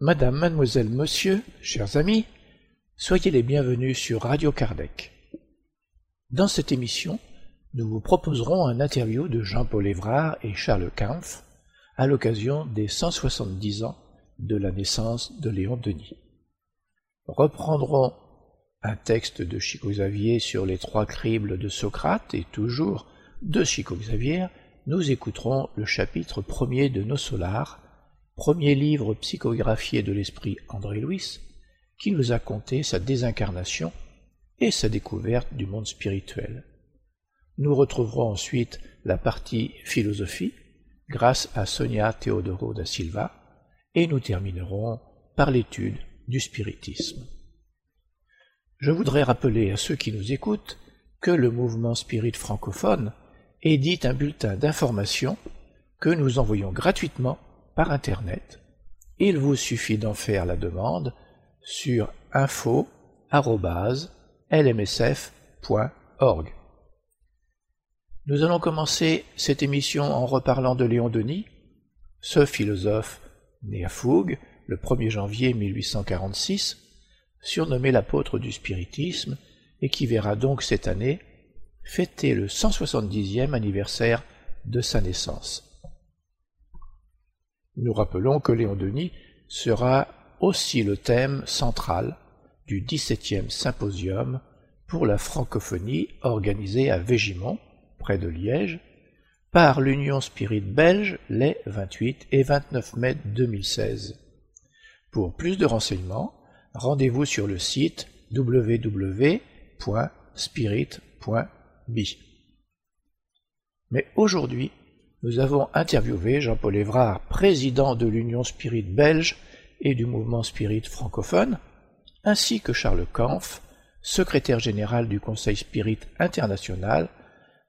Madame, mademoiselle, monsieur, chers amis, soyez les bienvenus sur Radio Kardec. Dans cette émission, nous vous proposerons un interview de Jean-Paul Évrard et Charles Kampf à l'occasion des 170 ans de la naissance de Léon Denis. Reprendrons un texte de Chico Xavier sur les trois cribles de Socrate et toujours de Chico Xavier, nous écouterons le chapitre premier de Nos Solars, premier livre psychographié de l'esprit André Louis, qui nous a conté sa désincarnation et sa découverte du monde spirituel. Nous retrouverons ensuite la partie philosophie grâce à Sonia Teodoro da Silva et nous terminerons par l'étude du spiritisme. Je voudrais rappeler à ceux qui nous écoutent que le mouvement spirit francophone édite un bulletin d'information que nous envoyons gratuitement par Internet. Il vous suffit d'en faire la demande sur info.lmsf.org. Nous allons commencer cette émission en reparlant de Léon Denis, ce philosophe né à Fougue le 1er janvier 1846, surnommé l'apôtre du spiritisme, et qui verra donc cette année fêter le 170e anniversaire de sa naissance. Nous rappelons que Léon Denis sera aussi le thème central du 17e symposium pour la francophonie organisé à Végimont, près de Liège, par l'Union Spirit belge les 28 et 29 mai 2016. Pour plus de renseignements, rendez-vous sur le site www.spirit.be. Mais aujourd'hui, nous avons interviewé Jean-Paul Évrard, président de l'Union Spirit belge et du mouvement Spirit francophone, ainsi que Charles Kampf, secrétaire général du Conseil Spirit international,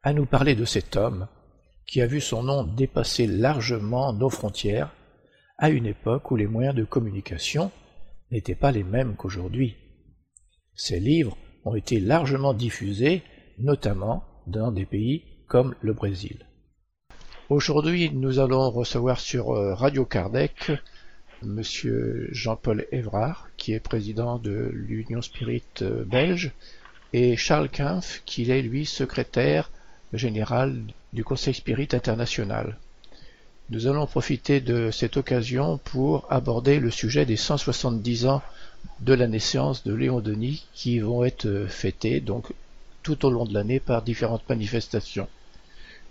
à nous parler de cet homme qui a vu son nom dépasser largement nos frontières à une époque où les moyens de communication n'étaient pas les mêmes qu'aujourd'hui. Ces livres ont été largement diffusés, notamment dans des pays comme le Brésil. Aujourd'hui, nous allons recevoir sur euh, Radio Kardec Monsieur Jean-Paul Évrard, qui est président de l'Union Spirit euh, belge, et Charles Kampf, qui est lui secrétaire général du Conseil Spirit international. Nous allons profiter de cette occasion pour aborder le sujet des 170 ans de la naissance de Léon Denis qui vont être euh, fêtés donc tout au long de l'année par différentes manifestations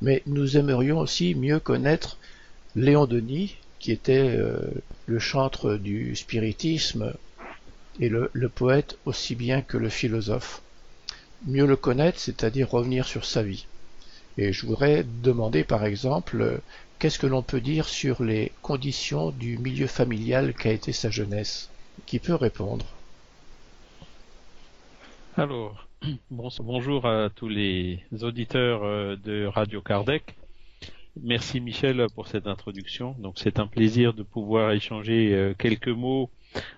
mais nous aimerions aussi mieux connaître Léon Denis, qui était euh, le chantre du spiritisme et le, poète aussi bien que le philosophe. Mieux le connaître, c'est-à-dire revenir sur sa vie. Et je voudrais demander par exemple, qu'est-ce que l'on peut dire sur les conditions du milieu familial qu'a été sa jeunesse? Qui peut répondre? Alors, Bonjour à tous les auditeurs euh, de Radio Kardec. Merci Michel pour cette introduction. Donc c'est un plaisir de pouvoir échanger euh, quelques mots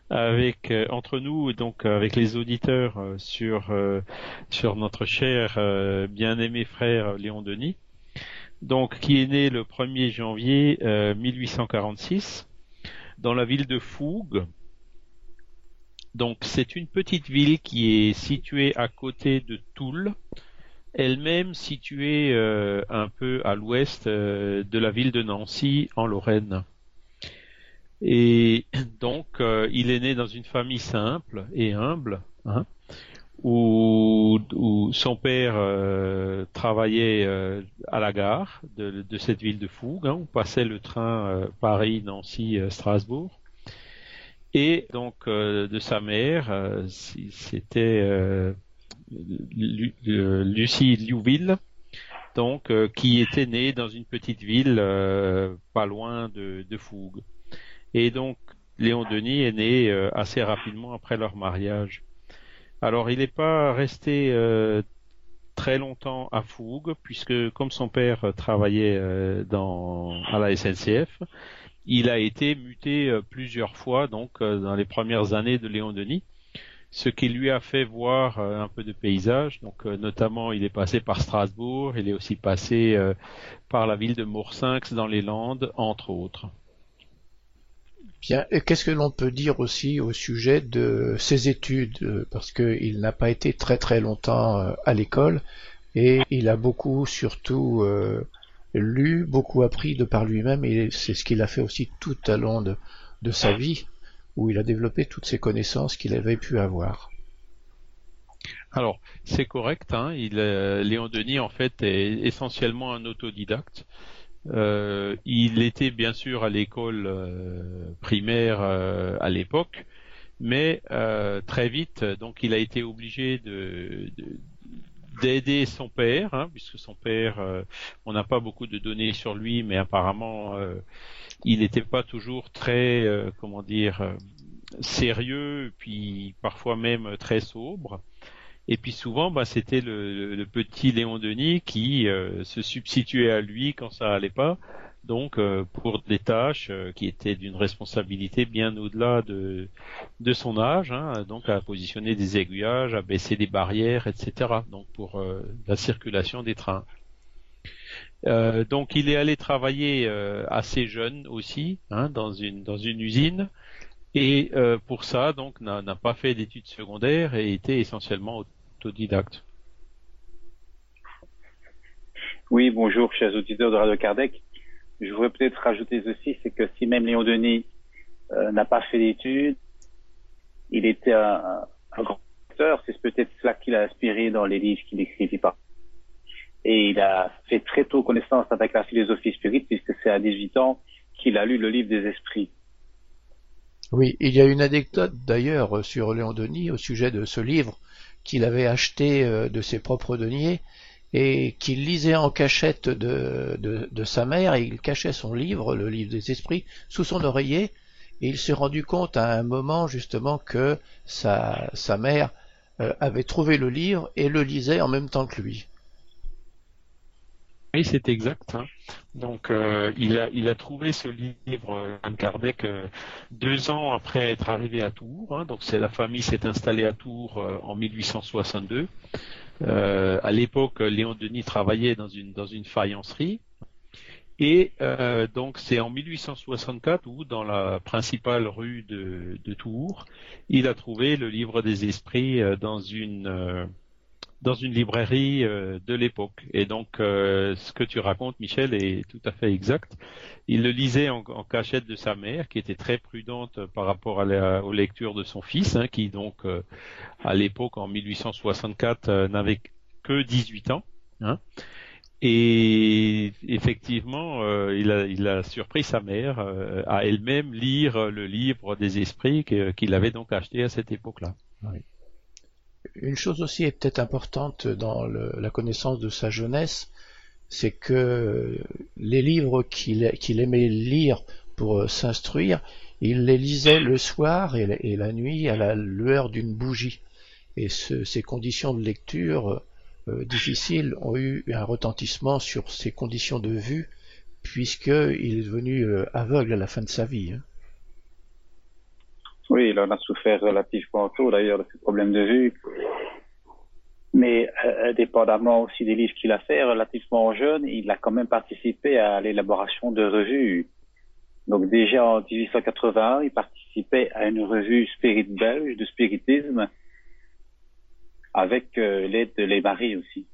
avec euh, entre nous et donc avec les auditeurs sur sur notre cher bien-aimé frère Léon Denis. Donc qui est né le 1er janvier 1846 dans la ville de Fougue donc c'est une petite ville qui est située à côté de Toul, elle-même située euh, un peu à l'ouest euh, de la ville de Nancy en Lorraine. Et donc euh, il est né dans une famille simple et humble, hein, où, son père travaillait à la gare de, cette ville de Fougue, hein, où passait le train Paris-Nancy-Strasbourg. Et donc euh, de sa mère, euh, c'était euh, Lucie Liouville, donc qui était née dans une petite ville pas loin de, de, Fougue. Et donc Léon Denis est né assez rapidement après leur mariage. Alors il n'est pas resté très longtemps à Fougue, puisque comme son père travaillait dans, à la SNCF, il a été muté euh, plusieurs fois donc euh, dans les premières années de Léon Denis, ce qui lui a fait voir euh, un peu de paysage. Donc notamment, il est passé par Strasbourg, il est aussi passé par la ville de Moursinx dans les Landes, entre autres. Bien, qu'est-ce que l'on peut dire aussi au sujet de ses études? Parce qu'il n'a pas été très très longtemps à l'école et il a beaucoup surtout lu, beaucoup appris de par lui-même et c'est ce qu'il a fait aussi tout au long de, de sa vie où il a développé toutes ces connaissances qu'il avait pu avoir. Alors, c'est correct. Hein, il, Léon Denis, en fait, est essentiellement un autodidacte. Euh, il était bien sûr à l'école euh, primaire euh, à l'époque, mais très vite, donc il a été obligé de, d'aider son père, hein, puisque son père, on n'a pas beaucoup de données sur lui, mais apparemment, il n'était pas toujours très, comment dire, sérieux, puis parfois même très sobre. Et puis souvent, bah, c'était le, petit Léon Denis qui euh, se substituait à lui quand ça allait pas. Donc euh, pour des tâches euh, qui étaient d'une responsabilité bien au-delà de, son âge, hein, donc à positionner des aiguillages, à baisser des barrières, etc. Donc pour la circulation des trains. donc il est allé travailler assez jeune aussi hein, dans une dans une usine et pour ça donc n'a pas fait d'études secondaires et était essentiellement autodidacte. Oui, bonjour, chers auditeurs de Radio Kardec. Je voudrais peut-être rajouter ceci, c'est que si même Léon Denis euh, n'a pas fait d'études, il était un, grand auteur, c'est peut-être cela qui l'a inspiré dans les livres qu'il écrivit pas. Et il a fait très tôt connaissance avec la philosophie spirite, puisque c'est à 18 ans qu'il a lu le livre des esprits. Oui, il y a une anecdote d'ailleurs sur Léon Denis au sujet de ce livre qu'il avait acheté euh, de ses propres deniers et qu'il lisait en cachette de, sa mère et il cachait son livre, le livre des esprits, sous son oreiller et il s'est rendu compte à un moment justement que sa, mère euh, avait trouvé le livre et le lisait en même temps que lui. Oui, c'est exact. Hein. Donc, euh, il, a, trouvé ce livre, Anne Kardec, euh, deux ans après être arrivé à Tours. Hein. Donc, la famille s'est installée à Tours euh, en 1862. À l'époque, Léon Denis travaillait dans une dans une faïencerie. Et donc, c'est en 1864 où, dans la principale rue de, de Tours, il a trouvé le livre des esprits dans une dans une librairie euh, de l'époque. Et donc, euh, ce que tu racontes, Michel, est tout à fait exact. Il le lisait en, cachette de sa mère, qui était très prudente par rapport à aux lectures de son fils, hein, qui donc, euh, à l'époque, en 1864, n'avait que 18 ans. Hein. Et effectivement, il, a, il, a, surpris sa mère à elle-même lire le livre des esprits qu'il avait donc acheté à cette époque-là. Oui. Une chose aussi est peut-être importante dans la connaissance de sa jeunesse, c'est que les livres qu'il aimait lire pour euh, s'instruire, il les lisait le soir et la, nuit à la lueur d'une bougie. Et ces conditions de lecture euh, difficiles ont eu un retentissement sur ses conditions de vue, puisqu'il est devenu euh, aveugle à la fin de sa vie. Hein. Oui, il en a souffert relativement tôt d'ailleurs de ses problèmes de vue. Mais euh, indépendamment aussi des livres qu'il a fait, relativement jeune, il a quand même participé à l'élaboration de revues. Donc déjà en 1881, il participait à une revue spirit belge de spiritisme avec euh, l'aide de Les Maris aussi.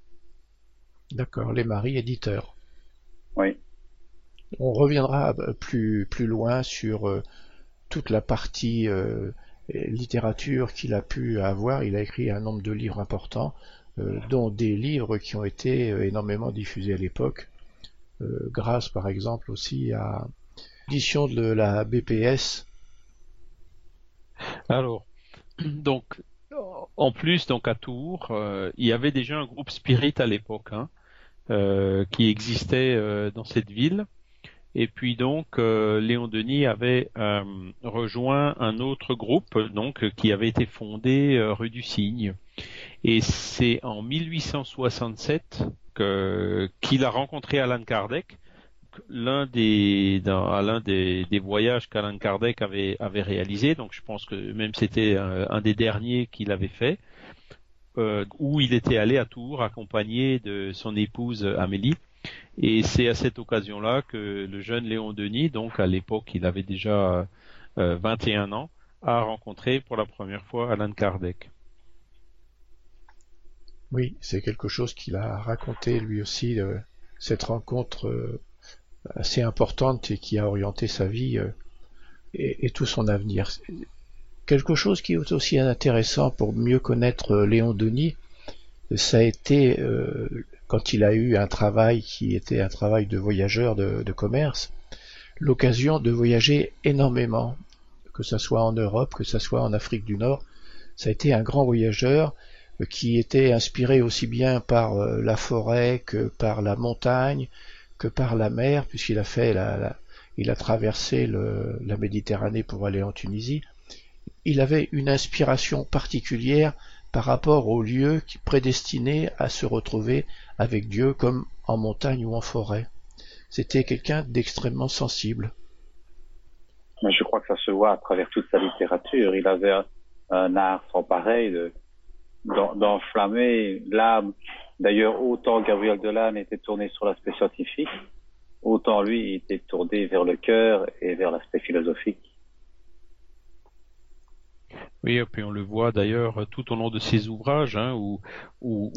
D'accord, Les Maris éditeurs. Oui. On reviendra euh, plus, plus loin sur toute la partie euh, littérature qu'il a pu avoir. Il a écrit un nombre de livres importants, euh, dont des livres qui ont été euh, énormément diffusés à l'époque, grâce par exemple aussi à l'édition de la BPS. Alors, donc, en plus, donc à Tours, il y avait déjà un groupe Spirit à l'époque, hein, qui existait dans cette ville. Et puis donc euh, Léon Denis avait euh, rejoint un autre groupe donc qui avait été fondé euh, rue du Cygne. Et c'est en 1867 que qu'il a rencontré Alan Kardec, l'un des dans, à l'un des, voyages qu'Alan Kardec avait réalisé. Donc je pense que même c'était un, des derniers qu'il avait fait. où il était allé à Tours accompagné de son épouse Amélie et c'est à cette occasion-là que le jeune Léon Denis, donc à l'époque il avait déjà 21 ans, a rencontré pour la première fois Alan Kardec. Oui, c'est quelque chose qu'il a raconté lui aussi, cette rencontre assez importante et qui a orienté sa vie et, tout son avenir. Quelque chose qui est aussi intéressant pour mieux connaître Léon Denis, ça a été quand il a eu un travail qui était un travail de voyageur de, commerce, l'occasion de voyager énormément, que ce soit en Europe, que ce soit en Afrique du Nord. Ça a été un grand voyageur euh, qui était inspiré aussi bien par euh, la forêt que par la montagne, que par la mer, puisqu'il a fait la, il a traversé la Méditerranée pour aller en Tunisie. Il avait une inspiration particulière par rapport aux lieux qui prédestinaient à se retrouver avec Dieu comme en montagne ou en forêt. C'était quelqu'un d'extrêmement sensible. Je crois que ça se voit à travers toute sa littérature. Il avait un, art sans pareil d'enflammer l'âme. D'ailleurs, autant Gabriel Delanne était tourné sur l'aspect scientifique, autant lui était tourné vers le cœur et vers l'aspect philosophique. Oui, et puis on le voit d'ailleurs tout au long de ses ouvrages, hein, où,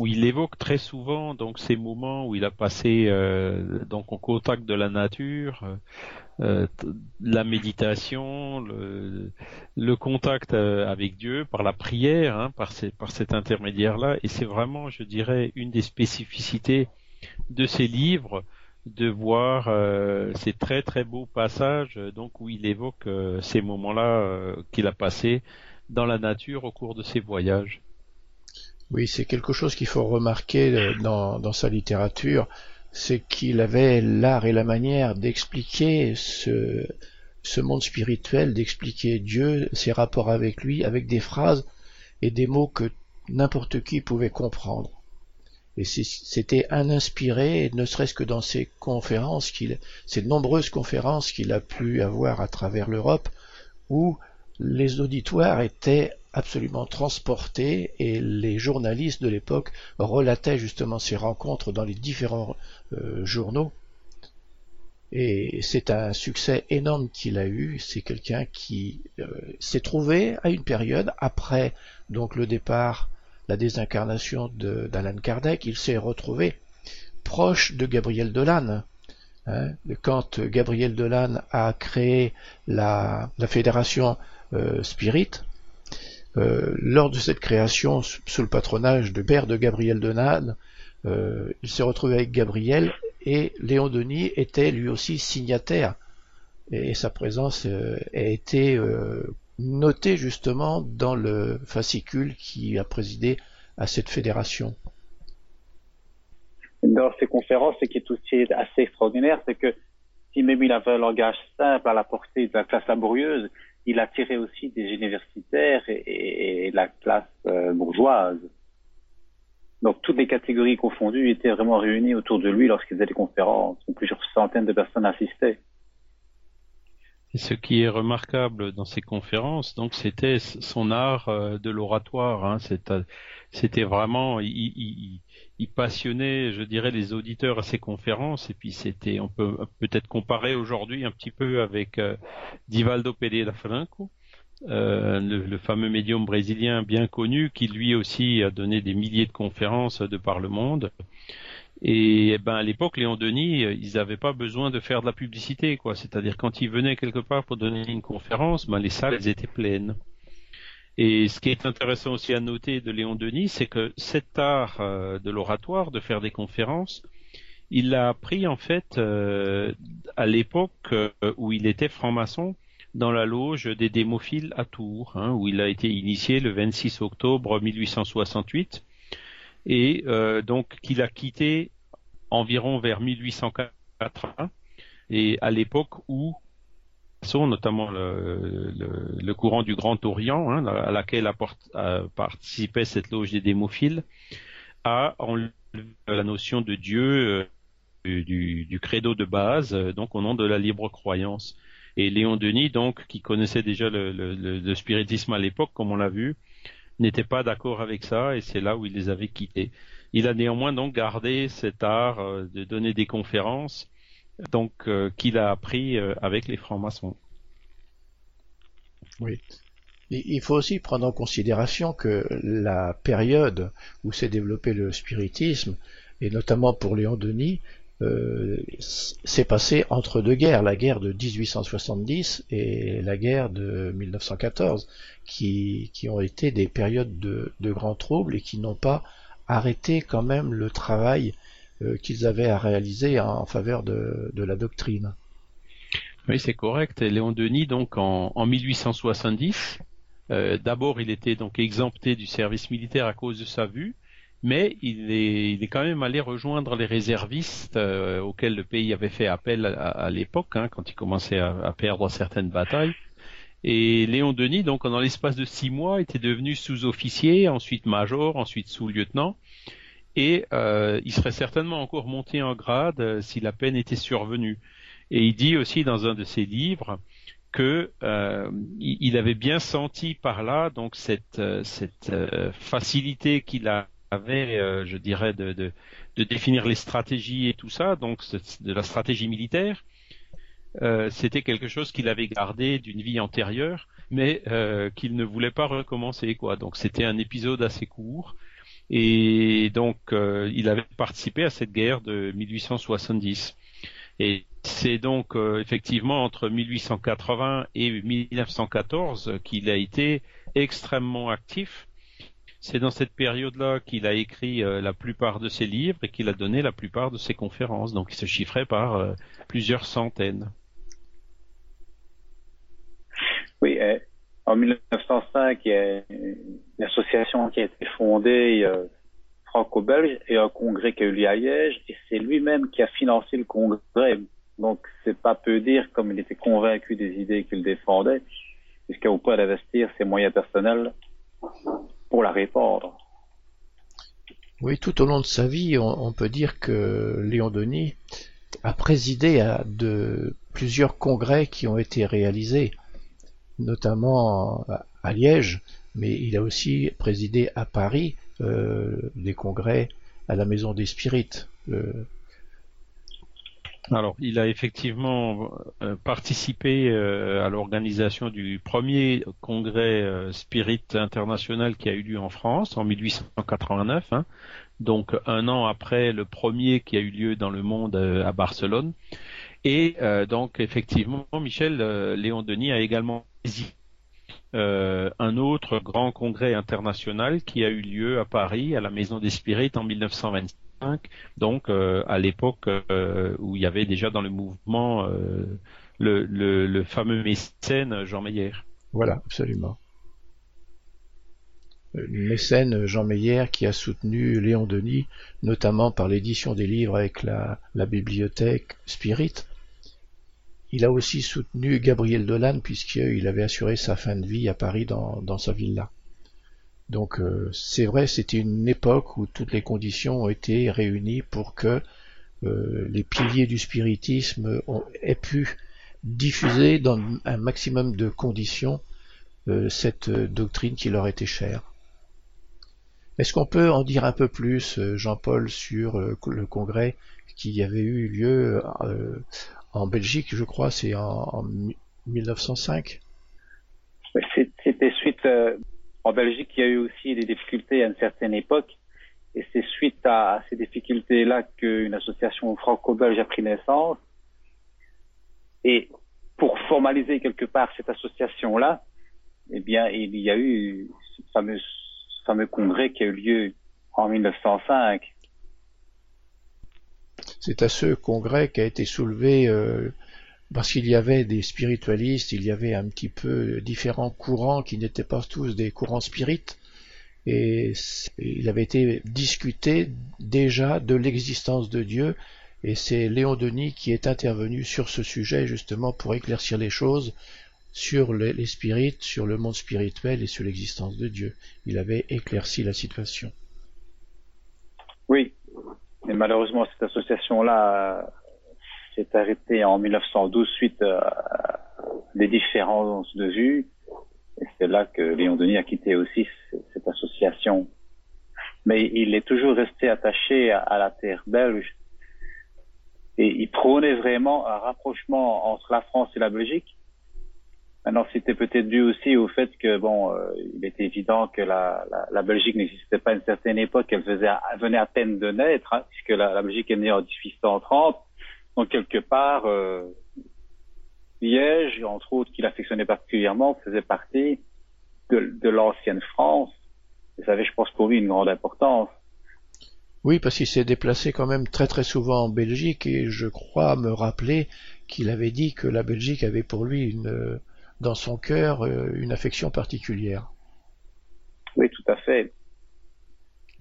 il évoque très souvent donc ces moments où il a passé euh, donc en contact de la nature, euh, la méditation, le, contact euh, avec Dieu par la prière, hein, par, par cet intermédiaire-là, et c'est vraiment, je dirais, une des spécificités de ces livres de voir euh, ces très très beaux passages donc où il évoque ces moments-là qu'il a passés dans la nature au cours de ses voyages. Oui, c'est quelque chose qu'il faut remarquer euh, dans, sa littérature, c'est qu'il avait l'art et la manière d'expliquer ce, monde spirituel, d'expliquer Dieu, ses rapports avec lui, avec des phrases et des mots que n'importe qui pouvait comprendre. Et c'était un inspiré, ne serait-ce que dans ses conférences, ces nombreuses conférences qu'il a pu avoir à travers l'Europe, où les auditoires étaient absolument transportés et les journalistes de l'époque relataient justement ces rencontres dans les différents euh, journaux. Et c'est un succès énorme qu'il a eu. C'est quelqu'un qui euh, s'est trouvé à une période après donc le départ, la désincarnation d'Alan Kardec, il s'est retrouvé proche de Gabriel Delanne. Hein. Quand Gabriel Delanne a créé la, fédération Spirit. Euh, lors de cette création, sous le patronage de père de Gabriel Denade, euh, il s'est retrouvé avec Gabriel et Léon Denis était lui aussi signataire. Et, sa présence a été notée justement dans le fascicule qui a présidé à cette fédération. Dans ces conférences, ce qui est aussi assez extraordinaire, c'est que si même il avait un langage simple à la portée de la classe laborieuse, il attirait aussi des universitaires et, la classe euh, bourgeoise. Donc toutes les catégories confondues étaient vraiment réunies autour de lui lorsqu'il faisait des conférences, plusieurs centaines de personnes assistaient. Ce qui est remarquable dans ces conférences, donc, c'était son art euh, de l'oratoire. Hein. C'était vraiment, il, passionnait, je dirais, les auditeurs à ses conférences. Et puis c'était, on peut peut-être comparer aujourd'hui un petit peu avec euh, Divaldo Pereira Franco, euh, le, fameux médium brésilien bien connu, qui lui aussi a donné des milliers de conférences de par le monde. Et ben à l'époque, Léon Denis, ils n'avaient pas besoin de faire de la publicité, quoi. C'est-à-dire quand ils venaient quelque part pour donner une conférence, ben les salles étaient pleines. Et ce qui est intéressant aussi à noter de Léon Denis, c'est que cet art euh, de l'oratoire, de faire des conférences, il l'a appris en fait euh, à l'époque euh, où il était franc-maçon dans la loge des démophiles à Tours, hein, où il a été initié le 26 octobre 1868, et donc qu'il a quitté environ vers 1880, et à l'époque où notamment le, courant du Grand Orient, hein, à laquelle participait cette loge des démophiles, a enlevé la notion de Dieu euh, du, credo de base, euh, donc au nom de la libre croyance. Et Léon Denis, donc, qui connaissait déjà le, spiritisme à l'époque, comme on l'a vu, n'était pas d'accord avec ça, et c'est là où il les avait quittés. Il a néanmoins donc gardé cet art euh, de donner des conférences donc euh, qu'il a appris euh, avec les francs-maçons. Oui. Il faut aussi prendre en considération que la période où s'est développé le spiritisme, et notamment pour Léon Denis, euh, s'est passé entre deux guerres, la guerre de 1870 et la guerre de 1914, qui, qui ont été des périodes de, de grands troubles et qui n'ont pas arrêté quand même le travail euh, qu'ils avaient à réaliser en, faveur de, de, la doctrine. Oui, c'est correct. Léon Denis, donc en, en 1870, euh, d'abord il était donc exempté du service militaire à cause de sa vue, mais il est, il est quand même allé rejoindre les réservistes euh, auxquels le pays avait fait appel à, l'époque, hein, quand il commençait à, perdre certaines batailles. Et Léon Denis, donc dans l'espace de six mois, était devenu sous-officier, ensuite major, ensuite sous-lieutenant, et euh, il serait certainement encore monté en grade euh, si la peine était survenue. Et il dit aussi dans un de ses livres que euh, il avait bien senti par là donc cette, euh, cette facilité qu'il a avait, euh, je dirais, de, de, de, définir les stratégies et tout ça, donc de la stratégie militaire. Euh, c'était quelque chose qu'il avait gardé d'une vie antérieure, mais euh, qu'il ne voulait pas recommencer, quoi. Donc c'était un épisode assez court, et donc euh, il avait participé à cette guerre de 1870. Et c'est donc euh, effectivement entre 1880 et 1914 qu'il a été extrêmement actif c'est dans cette période-là qu'il a écrit euh, la plupart de ses livres et qu'il a donné la plupart de ses conférences. Donc il se chiffrait par euh, plusieurs centaines. Oui, euh, en 1905, il y a une association qui a été fondée franco-belge et un congrès qui a eu lieu à Liège et c'est lui-même qui a financé le congrès. Donc c'est pas peu dire comme il était convaincu des idées qu'il défendait jusqu'à au point d'investir ses moyens personnels pour la répandre. Oui, tout au long de sa vie, on, peut dire que Léon Denis a présidé à de plusieurs congrès qui ont été réalisés, notamment à Liège, mais il a aussi présidé à Paris euh, des congrès à la Maison des Spirites. Euh, alors, il a effectivement euh, participé euh, à l'organisation du premier congrès euh, Spirit international qui a eu lieu en France en 1889, hein, donc un an après le premier qui a eu lieu dans le monde à Barcelone. Et donc, effectivement, Michel Léon Denis a également un autre grand congrès international qui a eu lieu à Paris, à la Maison des Spirites en 1925 donc euh, à l'époque euh, où il y avait déjà dans le mouvement euh, le, fameux mécène Jean Meyer. Voilà, absolument. Le mécène Jean Meyer qui a soutenu Léon Denis, notamment par l'édition des livres avec la, bibliothèque Spirit. Il a aussi soutenu Gabriel Dolan puisqu'il avait assuré sa fin de vie à Paris dans sa villa. Donc euh, c'est vrai, c'était une époque où toutes les conditions ont été réunies pour que euh, les piliers du spiritisme ont, aient pu diffuser dans un maximum de conditions euh, cette doctrine qui leur était chère. Est-ce qu'on peut en dire un peu plus, Jean-Paul, sur le congrès qui avait eu lieu en Belgique, je crois, c'est en, en 1905 C'était suite en Belgique, il y a eu aussi des difficultés à une certaine époque. Et c'est suite à, ces difficultés-là qu'une association franco-belge a pris naissance. Et pour formaliser quelque part cette association-là, eh bien, il y a eu ce fameux, fameux congrès qui a eu lieu en 1905. C'est à ce congrès qu'a été soulevé euh, parce qu'il y avait des spiritualistes, il y avait un petit peu différents courants qui n'étaient pas tous des courants spirites, et il avait été discuté déjà de l'existence de Dieu, et c'est Léon Denis qui est intervenu sur ce sujet justement pour éclaircir les choses sur les, spirites, sur le monde spirituel et sur l'existence de Dieu. Il avait éclairci la situation. Oui, mais malheureusement cette association-là s'est arrêté en 1912 suite à des différences de vues. Et c'est là que Léon Denis a quitté aussi cette association. Mais il est toujours resté attaché à, la terre belge. Et il prônait vraiment un rapprochement entre la France et la Belgique. Maintenant, c'était peut-être dû aussi au fait que, bon, euh, il est évident que la, Belgique n'existait pas à une certaine époque, elle, venait à peine de naître, hein, puisque la, Belgique est née en 1830. Donc, quelque part, euh, Liège, entre autres, qu'il affectionnait particulièrement, faisait partie de, de l'ancienne France. Et ça avait, je pense, pour lui une grande importance. Oui, parce qu'il s'est déplacé quand même très très souvent en Belgique et je crois me rappeler qu'il avait dit que la Belgique avait pour lui une, dans son cœur euh, une affection particulière. Oui, tout à fait.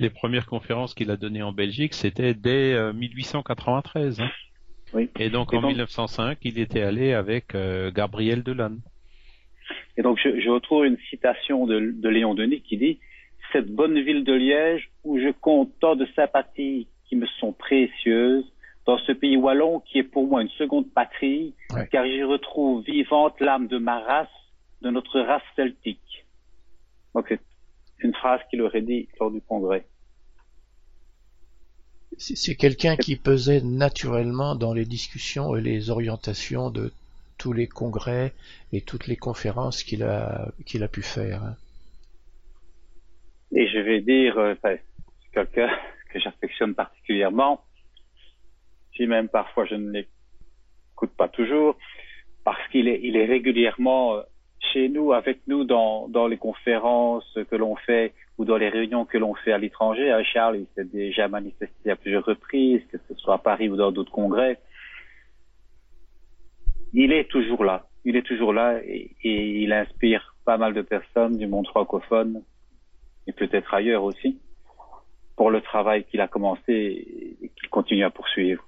Les premières conférences qu'il a données en Belgique, c'était dès 1893. Euh, hein. Oui. Et donc en 1905, il était allé avec euh, Gabriel Delanne. Et donc je, je retrouve une citation de, de, Léon Denis qui dit Cette bonne ville de Liège où je compte tant de sympathies qui me sont précieuses, dans ce pays wallon qui est pour moi une seconde patrie, car j'y retrouve vivante l'âme de ma race, de notre race celtique. Donc c'est une phrase qu'il aurait dit lors du congrès. C'est quelqu'un qui pesait naturellement dans les discussions et les orientations de tous les congrès et toutes les conférences qu'il a, qu'il a pu faire. Hein. Et je vais dire, euh, c'est quelqu'un que j'affectionne particulièrement, si même parfois je ne l'écoute pas toujours, parce qu'il est, il est régulièrement euh, chez nous, avec nous dans, dans les conférences que l'on fait ou dans les réunions que l'on fait à l'étranger. Hein, Charles, il s'est déjà manifesté à plusieurs reprises, que ce soit à Paris ou dans d'autres congrès. Il est toujours là. Il est toujours là et, il inspire pas mal de personnes du monde francophone et peut-être ailleurs aussi pour le travail qu'il a commencé et qu'il continue à poursuivre.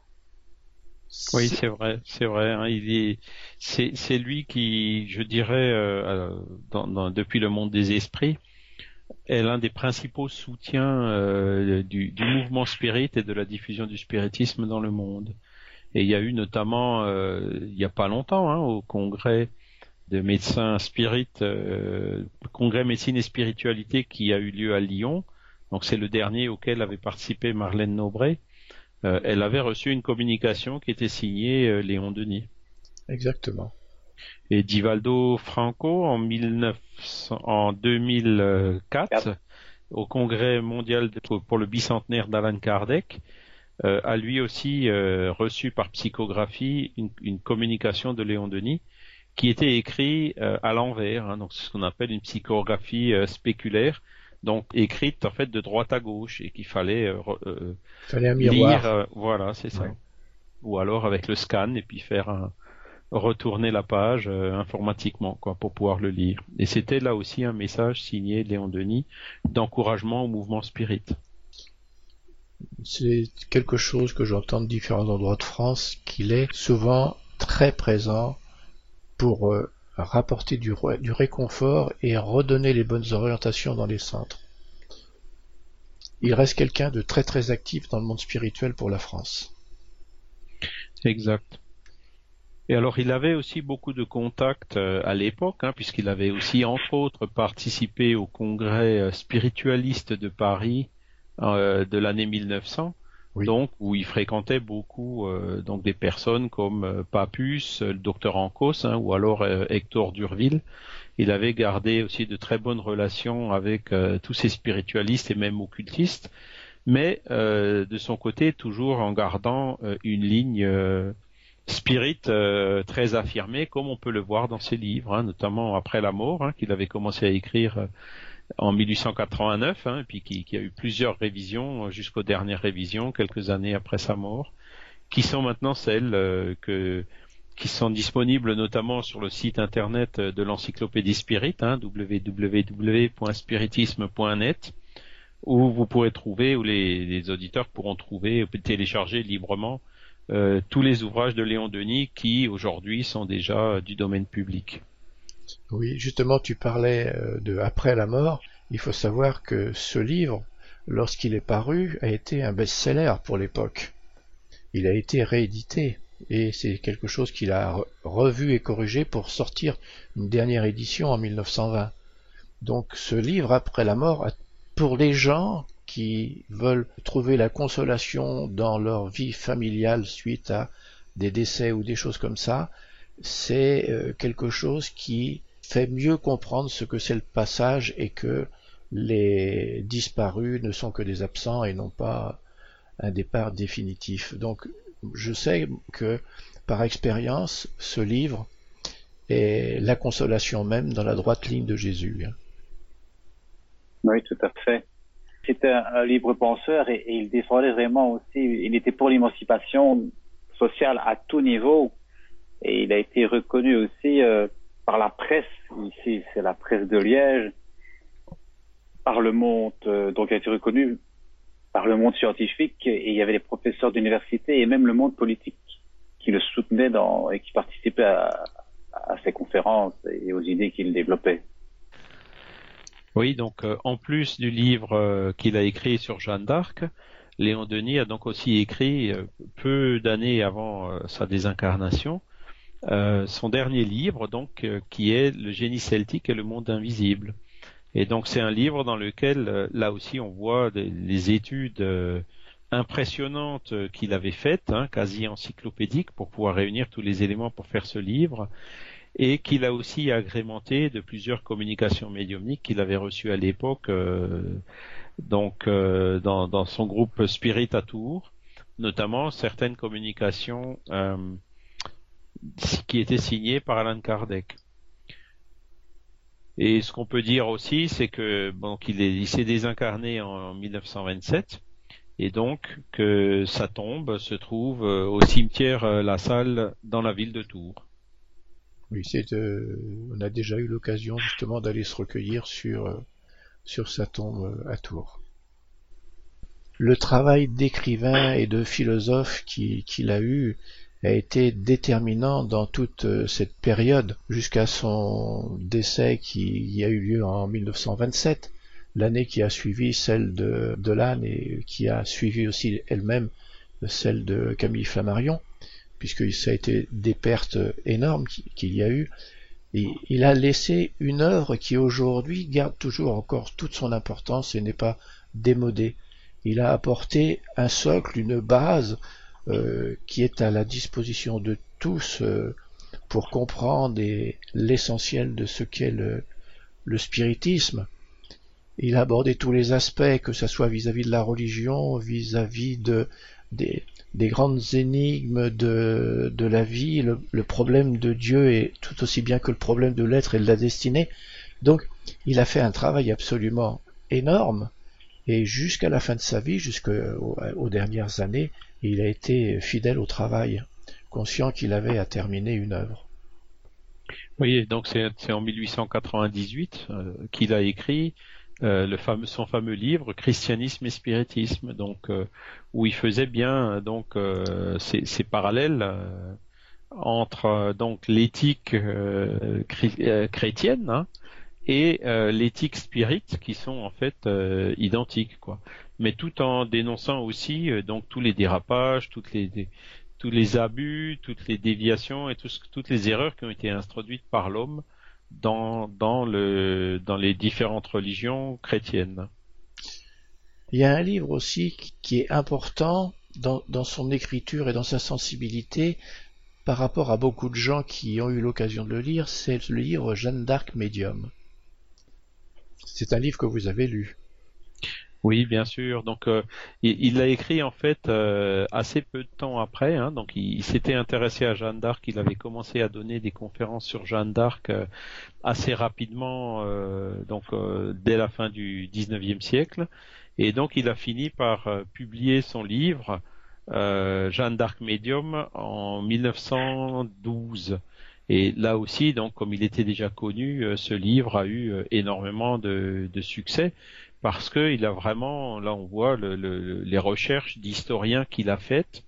Oui, c'est vrai, c'est vrai. Hein, il est, c'est, c'est lui qui, je dirais, euh, dans, dans, depuis le monde des esprits, est l'un des principaux soutiens euh, du, mouvement spirit et de la diffusion du spiritisme dans le monde. Et il y a eu notamment, euh, il n'y a pas longtemps, hein, au congrès de médecins spirit, euh, congrès médecine et spiritualité qui a eu lieu à Lyon. Donc c'est le dernier auquel avait participé Marlène euh, elle avait reçu une communication qui était signée Léon Denis. Exactement. Et Divaldo Franco, en, 1900, en 2004, au congrès mondial pour le bicentenaire d'Alan Kardec, euh, a lui aussi euh, reçu par psychographie une, une, communication de Léon Denis qui était écrit euh, à l'envers, hein, donc c'est ce qu'on appelle une psychographie spéculaire, donc écrite en fait de droite à gauche et qu'il fallait, euh, euh fallait un lire, euh, voilà, c'est ça. Ou alors avec le scan et puis faire un, retourner la page euh, informatiquement quoi pour pouvoir le lire. Et c'était là aussi un message signé Léon Denis d'encouragement au mouvement spirit. C'est quelque chose que j'entends de différents endroits de France qu'il est souvent très présent pour rapporter du, du réconfort et redonner les bonnes orientations dans les centres. Il reste quelqu'un de très très actif dans le monde spirituel pour la France. Exact. Et alors il avait aussi beaucoup de contacts euh, à l'époque, hein, puisqu'il avait aussi entre autres participé au congrès euh, spiritualiste de Paris euh, de l'année 1900 donc où il fréquentait beaucoup euh, donc des personnes comme Papus, le docteur Ancos, hein, ou alors euh, Hector Durville. Il avait gardé aussi de très bonnes relations avec tous ces spiritualistes et même occultistes, mais de son côté toujours en gardant une ligne spirit très affirmée, comme on peut le voir dans ses livres, hein, notamment après la mort, hein, qu'il avait commencé à écrire en 1889, hein, puis qui, qui, a eu plusieurs révisions euh, jusqu'aux dernières révisions, quelques années après sa mort, qui sont maintenant celles euh, que qui sont disponibles notamment sur le site internet de l'encyclopédie Spirit, hein, www.spiritisme.net, où vous pourrez trouver, où les, les auditeurs pourront trouver, télécharger librement euh, tous les ouvrages de Léon Denis qui aujourd'hui sont déjà du domaine public. Oui, justement, tu parlais euh, de Après la mort. Il faut savoir que ce livre, lorsqu'il est paru, a été un best-seller pour l'époque. Il a été réédité et c'est quelque chose qu'il a revu et corrigé pour sortir une dernière édition en 1920. Donc ce livre Après la mort, pour les gens qui veulent trouver la consolation dans leur vie familiale suite à des décès ou des choses comme ça, c'est quelque chose qui fait mieux comprendre ce que c'est le passage et que les disparus ne sont que des absents et non pas un départ définitif. Donc je sais que par expérience, ce livre est la consolation même dans la droite ligne de Jésus. Hein. Oui, tout à fait. C'était un, libre penseur et, il défendait vraiment aussi, il était pour l'émancipation sociale à tout niveau et il a été reconnu aussi euh, par la presse, ici c'est la presse de Liège, par le monde, euh, donc il a été reconnu par le monde scientifique et il y avait les professeurs d'université et même le monde politique qui le soutenaient dans, et qui participaient à, à ses conférences et aux idées qu'il développait. Oui, donc euh, en plus du livre euh, qu'il a écrit sur Jeanne d'Arc, Léon Denis a donc aussi écrit euh, peu d'années avant sa désincarnation son dernier livre, donc qui est Le génie celtique et le monde invisible. Et donc c'est un livre dans lequel là aussi on voit des, les études impressionnantes qu'il avait faites, hein, quasi encyclopédiques, pour pouvoir réunir tous les éléments pour faire ce livre et qu'il a aussi agrémenté de plusieurs communications médiumniques qu'il avait reçues à l'époque, euh, donc euh, dans, son groupe Spirit à Tours, notamment certaines communications euh, qui étaient signées par Alan Kardec. Et ce qu'on peut dire aussi, c'est que bon, qu'il il s'est désincarné en 1927 et donc que sa tombe se trouve au cimetière La Salle dans la ville de Tours. Euh, on a déjà eu l'occasion justement d'aller se recueillir sur, euh, sa tombe euh, à Tours. Le travail d'écrivain et de philosophe qu'il a eu a été déterminant dans toute cette période jusqu'à son décès qui a eu lieu en 1927, l'année qui a suivi celle de, de Lannes et qui a suivi aussi elle-même celle de Camille Flammarion puisque ça a été des pertes énormes qu'il y a eu. Il a laissé une œuvre qui aujourd'hui garde toujours encore toute son importance et n'est pas démodée. Il a apporté un socle, une base euh, qui est à la disposition de tous euh, pour comprendre l'essentiel de ce qu'est le, le, spiritisme. Il a abordé tous les aspects, que ce soit vis-à-vis de la religion, vis-à-vis de, des, des grandes énigmes de, de la vie, le, problème de Dieu est tout aussi bien que le problème de l'être et de la destinée. Donc, il a fait un travail absolument énorme, et jusqu'à la fin de sa vie, jusqu'aux aux dernières années, il a été fidèle au travail, conscient qu'il avait à terminer une œuvre. Oui, donc c'est en 1898 euh, qu'il a écrit euh, le fameux, son fameux livre Christianisme et spiritisme, donc euh, où il faisait bien donc euh, ces, ces, parallèles entre donc l'éthique chrétienne hein, et l'éthique spirite qui sont en fait identiques quoi. Mais tout en dénonçant aussi donc tous les dérapages, toutes les, tous les abus, toutes les déviations et toutes les erreurs qui ont été introduites par l'homme dans, dans, le, dans les différentes religions chrétiennes. Il y a un livre aussi qui est important dans, son écriture et dans sa sensibilité par rapport à beaucoup de gens qui ont eu l'occasion de le lire, c'est le livre Jeanne d'Arc Médium. C'est un livre que vous avez lu. Oui, bien sûr. Donc, euh, il l'a écrit en fait euh, assez peu de temps après. Hein. Donc, il, s'était intéressé à Jeanne d'Arc. Il avait commencé à donner des conférences sur Jeanne d'Arc euh, assez rapidement, donc dès la fin du 19e siècle. Et donc, il a fini par publier son livre Jeanne d'Arc Medium en 1912. Et là aussi, donc, comme il était déjà connu, ce livre a eu énormément de, succès parce qu'il a vraiment, là on voit le, le, les recherches d'historiens qu'il a faites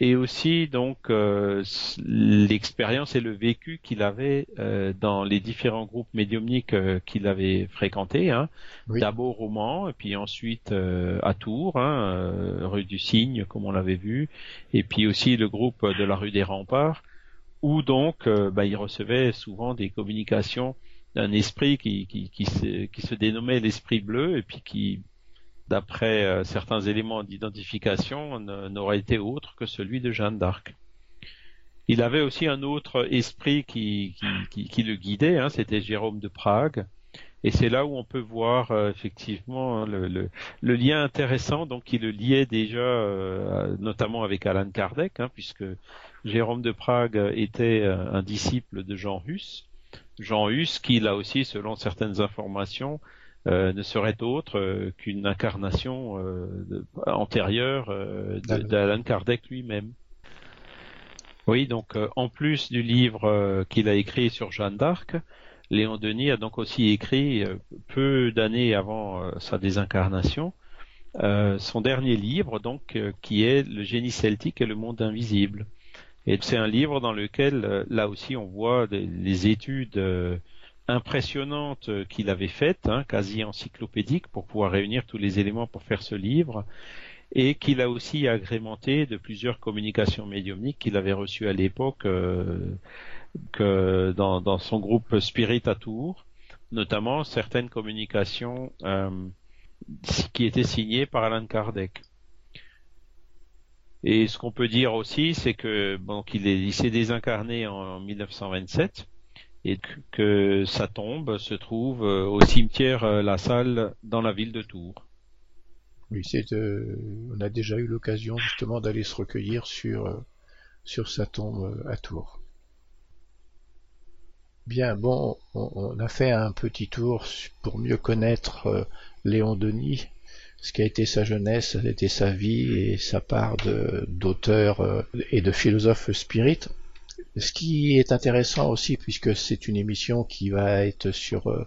et aussi donc euh, l'expérience et le vécu qu'il avait euh, dans les différents groupes médiumniques euh, qu'il avait fréquentés, hein. d'abord au Mans et puis ensuite à Tours, hein, rue du Cygne comme on l'avait vu, et puis aussi le groupe de la rue des Remparts, où donc bah, il recevait souvent des communications d'un esprit qui, qui, qui, se, qui se dénommait l'esprit bleu et puis qui, d'après euh, certains éléments d'identification, n'aurait été autre que celui de Jeanne d'Arc. Il avait aussi un autre esprit qui, qui, le guidait, hein, c'était Jérôme de Prague. Et c'est là où on peut voir euh, effectivement hein, le, lien intéressant donc qui le liait déjà euh, notamment avec Alan Kardec, hein, puisque Jérôme de Prague était un disciple de Jean Hus. Jean Hus, qui là aussi, selon certaines informations, ne serait autre qu'une incarnation antérieure d'Alan Kardec lui-même. Oui, donc en plus du livre qu'il a écrit sur Jeanne d'Arc, Léon Denis a donc aussi écrit, euh, peu d'années avant euh, sa désincarnation, euh, son dernier livre, donc, qui est Le génie celtique et le monde invisible. Et c'est un livre dans lequel, là aussi, on voit les études impressionnantes qu'il avait faites, hein, quasi encyclopédiques, pour pouvoir réunir tous les éléments pour faire ce livre, et qu'il a aussi agrémenté de plusieurs communications médiumniques qu'il avait reçues à l'époque que dans, son groupe Spirit à Tours, notamment certaines communications euh, qui étaient signées par Alan Kardec. Et ce qu'on peut dire aussi, c'est que bon, qu'il il s'est désincarné en, 1927 et que, sa tombe se trouve euh, au cimetière euh, La Salle dans la ville de Tours. Oui, c'est, on a déjà eu l'occasion justement d'aller se recueillir sur, sur sa tombe à Tours. Bien, bon, on, a fait un petit tour pour mieux connaître euh, Léon Denis, ce qui a été sa jeunesse, ce a été sa vie et sa part d'auteur euh, et de philosophe spirit. Ce qui est intéressant aussi, puisque c'est une émission qui va être sur euh,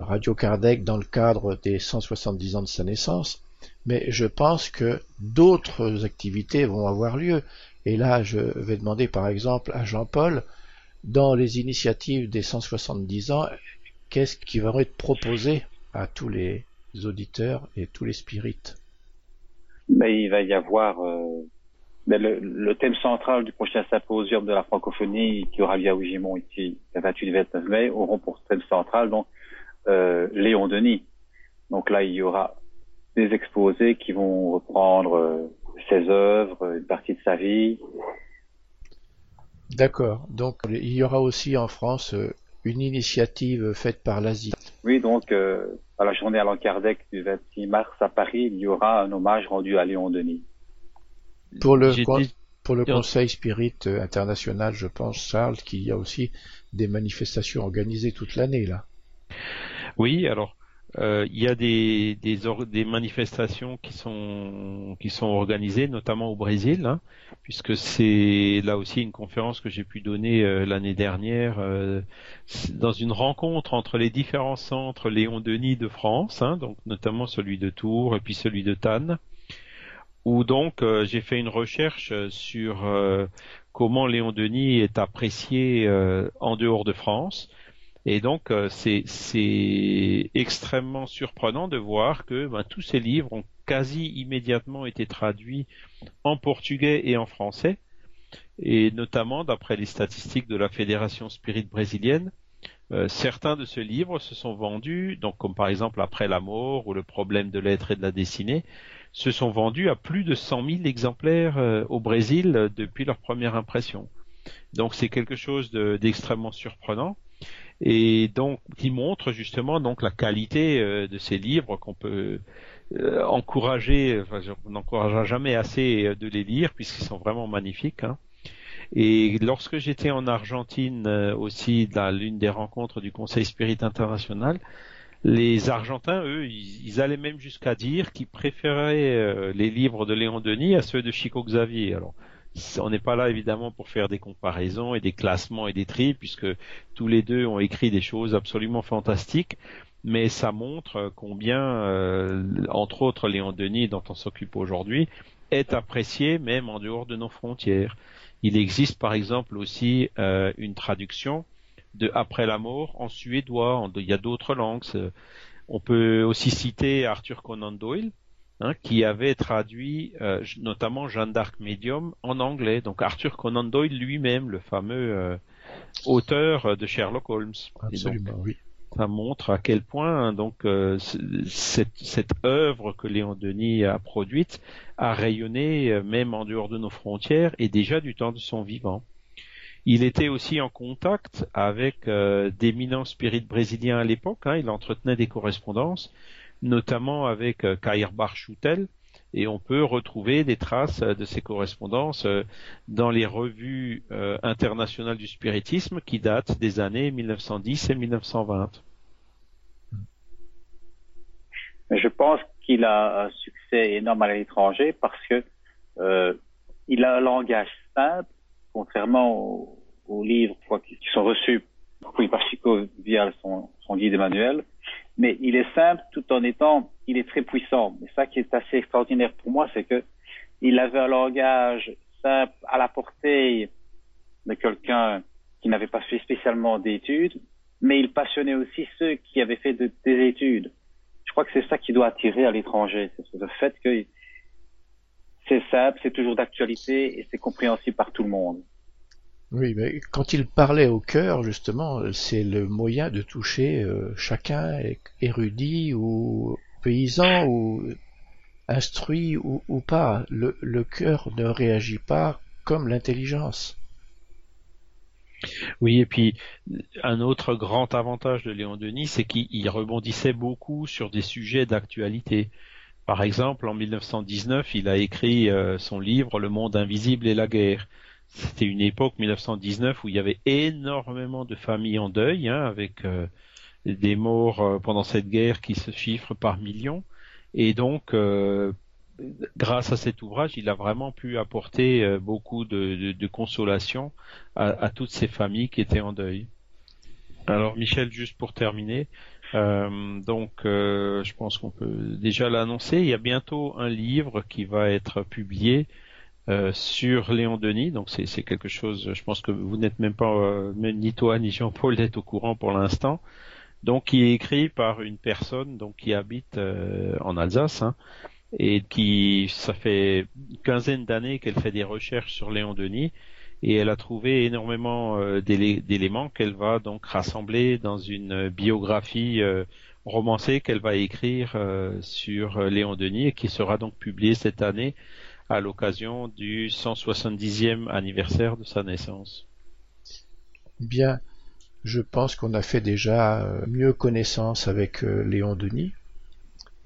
Radio Kardec dans le cadre des 170 ans de sa naissance, mais je pense que d'autres activités vont avoir lieu. Et là, je vais demander par exemple à Jean-Paul dans les initiatives des 170 ans, qu'est-ce qui va être proposé à tous les auditeurs et tous les spirites? Ben, Il va y avoir euh, ben, le, thème central du prochain symposium de la francophonie qui aura lieu à Ouigimont ici le 28 29 mai auront pour thème central donc euh, Léon Denis. Donc là, il y aura des exposés qui vont reprendre euh, ses œuvres, une partie de sa vie, D'accord. Donc il y aura aussi en France euh, une initiative faite par l'Asie. Oui, donc à la journée Alain Kardec du 26 mars à Paris, il y aura un hommage rendu à Léon Denis. Pour le, pour le Conseil Spirit euh, International, je pense, Charles, qu'il y a aussi des manifestations organisées toute l'année là. Oui, alors euh, il y a des, des, des, manifestations qui sont, qui sont organisées, notamment au Brésil, hein, puisque c'est là aussi une conférence que j'ai pu donner euh, l'année dernière euh, dans une rencontre entre les différents centres Léon Denis de France, hein, donc notamment celui de Tours et puis celui de Tannes, où donc j'ai fait une recherche sur comment Léon Denis est apprécié en dehors de France et donc, euh, c'est extrêmement surprenant de voir que ben, tous ces livres ont quasi immédiatement été traduits en portugais et en français. Et notamment, d'après les statistiques de la Fédération Spirit brésilienne, euh, certains de ces livres se sont vendus, donc comme par exemple Après la mort ou Le problème de l'être et de la dessinée, se sont vendus à plus de 100 000 exemplaires euh, au Brésil depuis leur première impression. Donc c'est quelque chose d'extrêmement surprenant et donc qui montre justement donc la qualité euh, de ces livres qu'on peut euh, encourager. Enfin, on n'encouragera jamais assez euh, de les lire puisqu'ils sont vraiment magnifiques. Hein. Et lorsque j'étais en Argentine aussi dans l'une des rencontres du Conseil Spirit International, les Argentins, eux, ils, allaient même jusqu'à dire qu'ils préféraient les livres de Léon Denis à ceux de Chico Xavier. Alors, on n'est pas là évidemment pour faire des comparaisons et des classements et des tris, puisque tous les deux ont écrit des choses absolument fantastiques, mais ça montre combien, euh, entre autres Léon Denis, dont on s'occupe aujourd'hui, est apprécié même en dehors de nos frontières. Il existe par exemple aussi euh, une traduction de Après la mort en suédois, il y a d'autres langues. On peut aussi citer Arthur Conan Doyle, Hein, qui avait traduit euh, notamment Jeanne d'Arc Medium en anglais. Donc Arthur Conan Doyle lui-même, le fameux euh, auteur de Sherlock Holmes. Absolument, oui. Ça montre à quel point hein, donc euh, cette, cette, œuvre que Léon Denis a produite a rayonné même en dehors de nos frontières et déjà du temps de son vivant. Il était aussi en contact avec euh, d'éminents spirites brésiliens à l'époque. Hein. il entretenait des correspondances, notamment avec euh, Kair Barchoutel, et on peut retrouver des traces de ces correspondances euh, dans les revues euh, internationales du spiritisme qui datent des années 1910 et 1920. Je pense qu'il a un succès énorme à l'étranger parce que euh, il a un langage simple, contrairement aux, livres qui sont reçus par Chico via son, son guide Emmanuel mais il est simple tout en étant, il est très puissant. Mais ça qui est assez extraordinaire pour moi, c'est que il avait un langage simple à la portée de quelqu'un qui n'avait pas fait spécialement d'études, mais il passionnait aussi ceux qui avaient fait des études. Je crois que c'est ça qui doit attirer à l'étranger, c'est le fait que c'est simple, c'est toujours d'actualité et c'est compréhensible par tout le monde. Oui, mais quand il parlait au cœur, justement, c'est le moyen de toucher euh, chacun, érudit ou paysan ou instruit ou, pas. Le, le cœur ne réagit pas comme l'intelligence. Oui, et puis un autre grand avantage de Léon Denis, c'est qu'il rebondissait beaucoup sur des sujets d'actualité. Par exemple, en 1919, il a écrit euh, son livre Le monde invisible et la guerre c'était une époque 1919 où il y avait énormément de familles en deuil, hein, avec euh, des morts euh, pendant cette guerre qui se chiffrent par millions. Et donc, euh, grâce à cet ouvrage, il a vraiment pu apporter beaucoup de, consolation à, toutes ces familles qui étaient en deuil. Alors, Michel, juste pour terminer, donc, je pense qu'on peut déjà l'annoncer. Il y a bientôt un livre qui va être publié euh, sur Léon Denis. Donc c'est quelque chose, je pense que vous n'êtes même pas, euh, ni toi ni Jean-Paul n'êtes au courant pour l'instant. Donc qui est écrit par une personne donc qui habite euh, en Alsace hein, et qui ça fait une quinzaine d'années qu'elle fait des recherches sur Léon Denis et elle a trouvé énormément d'éléments qu'elle va donc rassembler dans une biographie romancée qu'elle va écrire sur Léon Denis et qui sera donc publiée cette année à l'occasion du 170e anniversaire de sa naissance. Bien, je pense qu'on a fait déjà euh, mieux connaissance avec euh, Léon Denis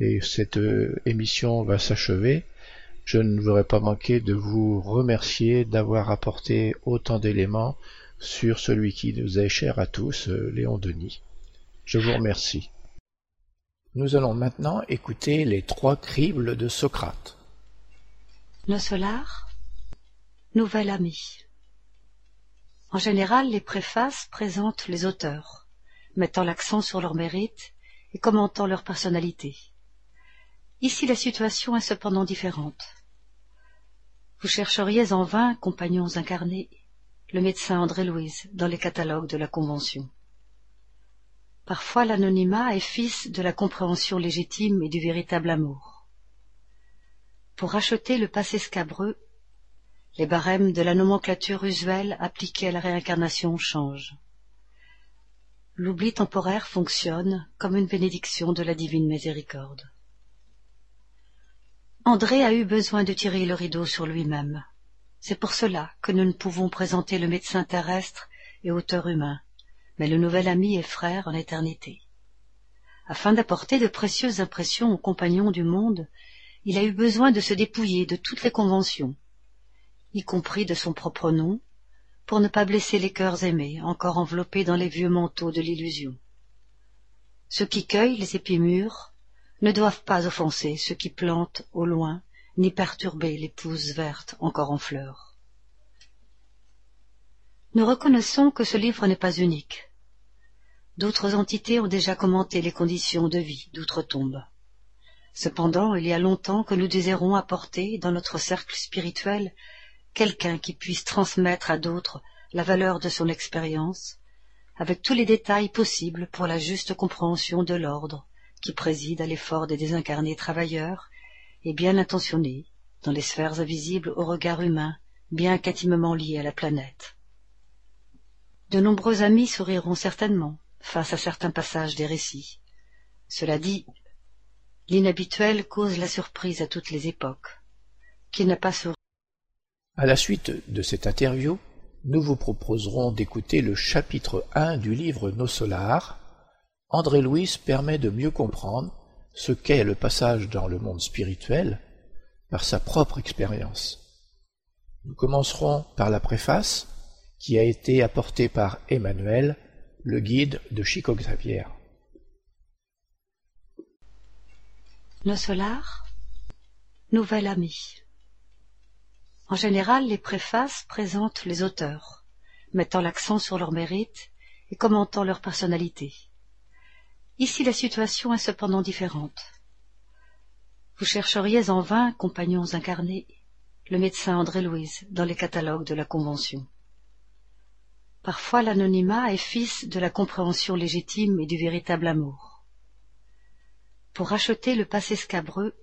et cette euh, émission va s'achever. Je ne voudrais pas manquer de vous remercier d'avoir apporté autant d'éléments sur celui qui nous est cher à tous, Léon Denis. Je vous remercie. Nous allons maintenant écouter les trois cribles de Socrate. Le solar Nouvel ami. En général, les préfaces présentent les auteurs, mettant l'accent sur leur mérite et commentant leur personnalité. Ici, la situation est cependant différente. Vous chercheriez en vain, compagnons incarnés, le médecin André Louise dans les catalogues de la Convention. Parfois l'anonymat est fils de la compréhension légitime et du véritable amour. Pour racheter le passé scabreux, les barèmes de la nomenclature usuelle appliquée à la réincarnation changent. L'oubli temporaire fonctionne comme une bénédiction de la divine miséricorde. André a eu besoin de tirer le rideau sur lui-même. C'est pour cela que nous ne pouvons présenter le médecin terrestre et auteur humain, mais le nouvel ami et frère en éternité. Afin d'apporter de précieuses impressions aux compagnons du monde, il a eu besoin de se dépouiller de toutes les conventions, y compris de son propre nom, pour ne pas blesser les cœurs aimés, encore enveloppés dans les vieux manteaux de l'illusion. Ceux qui cueillent les épis mûrs ne doivent pas offenser ceux qui plantent au loin, ni perturber les pousses vertes encore en fleurs. Nous reconnaissons que ce livre n'est pas unique. D'autres entités ont déjà commenté les conditions de vie d'outre-tombe. Cependant, il y a longtemps que nous désirons apporter, dans notre cercle spirituel, quelqu'un qui puisse transmettre à d'autres la valeur de son expérience, avec tous les détails possibles pour la juste compréhension de l'ordre qui préside à l'effort des désincarnés travailleurs et bien intentionnés dans les sphères invisibles au regard humain, bien qu'intimement liés à la planète. De nombreux amis souriront certainement face à certains passages des récits. Cela dit, L'inhabituel cause la surprise à toutes les époques. Qui n'a pas souri À la suite de cette interview, nous vous proposerons d'écouter le chapitre 1 du livre Nos Solars. André Louis permet de mieux comprendre ce qu'est le passage dans le monde spirituel par sa propre expérience. Nous commencerons par la préface qui a été apportée par Emmanuel, le guide de Chico Xavier. Nouvel ami. En général, les préfaces présentent les auteurs, mettant l'accent sur leur mérite et commentant leur personnalité. Ici, la situation est cependant différente. Vous chercheriez en vain, compagnons incarnés, le médecin André Louise dans les catalogues de la Convention. Parfois l'anonymat est fils de la compréhension légitime et du véritable amour. Pour acheter le passé scabreux,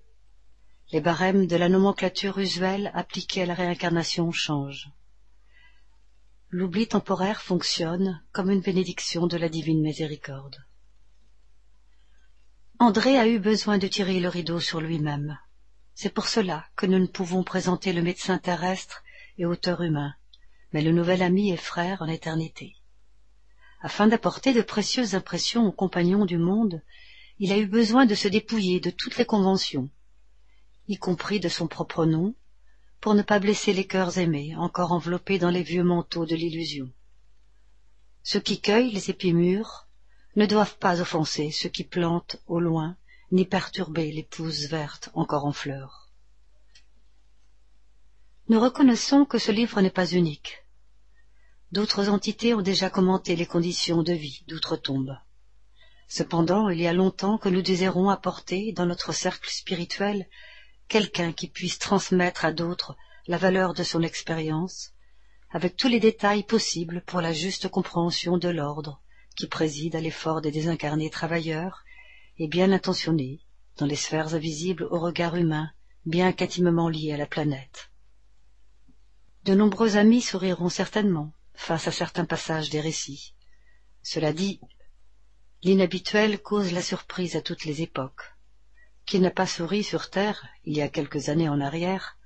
les barèmes de la nomenclature usuelle appliquée à la réincarnation changent. L'oubli temporaire fonctionne comme une bénédiction de la divine miséricorde. André a eu besoin de tirer le rideau sur lui-même. C'est pour cela que nous ne pouvons présenter le médecin terrestre et auteur humain, mais le nouvel ami et frère en éternité. Afin d'apporter de précieuses impressions aux compagnons du monde, il a eu besoin de se dépouiller de toutes les conventions, y compris de son propre nom, pour ne pas blesser les cœurs aimés, encore enveloppés dans les vieux manteaux de l'illusion. Ceux qui cueillent les épis mûrs ne doivent pas offenser ceux qui plantent au loin, ni perturber les pousses vertes encore en fleurs. Nous reconnaissons que ce livre n'est pas unique. D'autres entités ont déjà commenté les conditions de vie d'outre-tombe. Cependant, il y a longtemps que nous désirons apporter, dans notre cercle spirituel, quelqu'un qui puisse transmettre à d'autres la valeur de son expérience, avec tous les détails possibles pour la juste compréhension de l'ordre qui préside à l'effort des désincarnés travailleurs et bien intentionnés dans les sphères invisibles au regard humain, bien qu'intimement liés à la planète. De nombreux amis souriront certainement face à certains passages des récits. Cela dit, l'inhabituel cause la surprise à toutes les époques qui n'a pas souri sur Terre, il y a quelques années en arrière,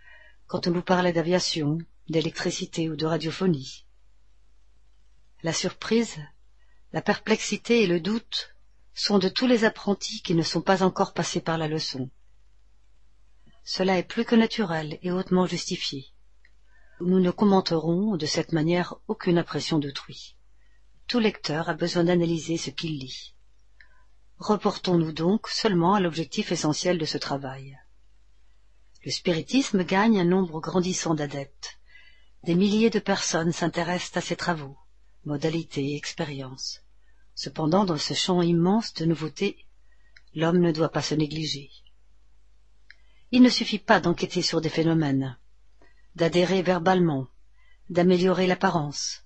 quand on nous parlait d'aviation, d'électricité ou de radiophonie. La surprise, la perplexité et le doute sont de tous les apprentis qui ne sont pas encore passés par la leçon. Cela est plus que naturel et hautement justifié. Nous ne commenterons de cette manière aucune impression d'autrui. Tout lecteur a besoin d'analyser ce qu'il lit. Reportons-nous donc seulement à l'objectif essentiel de ce travail. Le spiritisme gagne un nombre grandissant d'adeptes. Des milliers de personnes s'intéressent à ses travaux, modalités et expériences. Cependant, dans ce champ immense de nouveautés, l'homme ne doit pas se négliger. Il ne suffit pas d'enquêter sur des phénomènes, d'adhérer verbalement, d'améliorer l'apparence,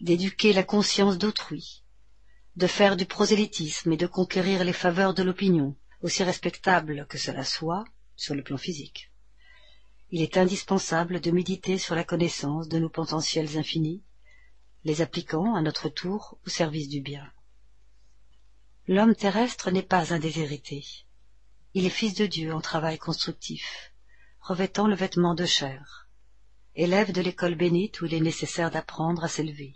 d'éduquer la conscience d'autrui, de faire du prosélytisme et de conquérir les faveurs de l'opinion, aussi respectable que cela soit sur le plan physique. Il est indispensable de méditer sur la connaissance de nos potentiels infinis, les appliquant à notre tour au service du bien. L'homme terrestre n'est pas un déshérité. Il est fils de Dieu en travail constructif, revêtant le vêtement de chair, élève de l'école bénite où il est nécessaire d'apprendre à s'élever.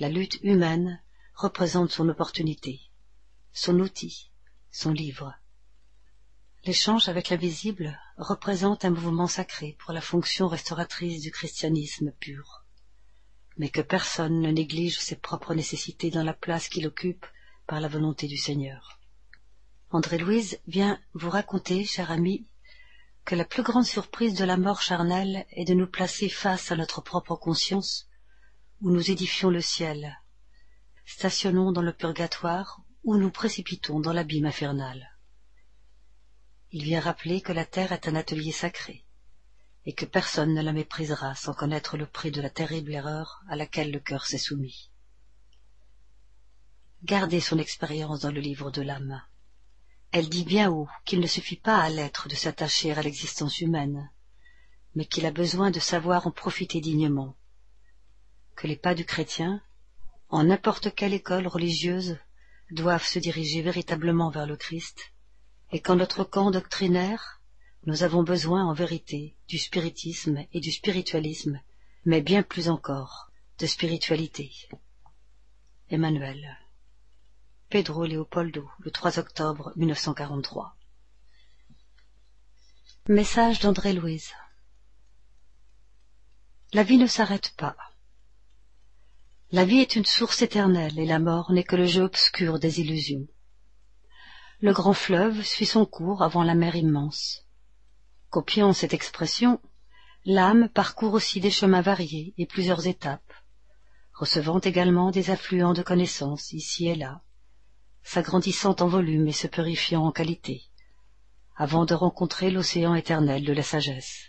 La lutte humaine représente son opportunité, son outil, son livre. L'échange avec l'invisible représente un mouvement sacré pour la fonction restauratrice du christianisme pur, mais que personne ne néglige ses propres nécessités dans la place qu'il occupe par la volonté du Seigneur. André-Louise vient vous raconter, cher ami, que la plus grande surprise de la mort charnelle est de nous placer face à notre propre conscience, où nous édifions le ciel, stationnons dans le purgatoire ou nous précipitons dans l'abîme infernal. Il vient rappeler que la terre est un atelier sacré, et que personne ne la méprisera sans connaître le prix de la terrible erreur à laquelle le cœur s'est soumis. Gardez son expérience dans le livre de l'âme. Elle dit bien haut qu'il ne suffit pas à l'être de s'attacher à l'existence humaine, mais qu'il a besoin de savoir en profiter dignement, que les pas du chrétien en n'importe quelle école religieuse, doivent se diriger véritablement vers le Christ, et qu'en notre camp doctrinaire, nous avons besoin en vérité du spiritisme et du spiritualisme, mais bien plus encore de spiritualité. Emmanuel. Pedro Leopoldo, le 3 octobre 1943. Message d'André Louise. La vie ne s'arrête pas. La vie est une source éternelle et la mort n'est que le jeu obscur des illusions. Le grand fleuve suit son cours avant la mer immense. Copiant cette expression, l'âme parcourt aussi des chemins variés et plusieurs étapes, recevant également des affluents de connaissances ici et là, s'agrandissant en volume et se purifiant en qualité, avant de rencontrer l'océan éternel de la sagesse.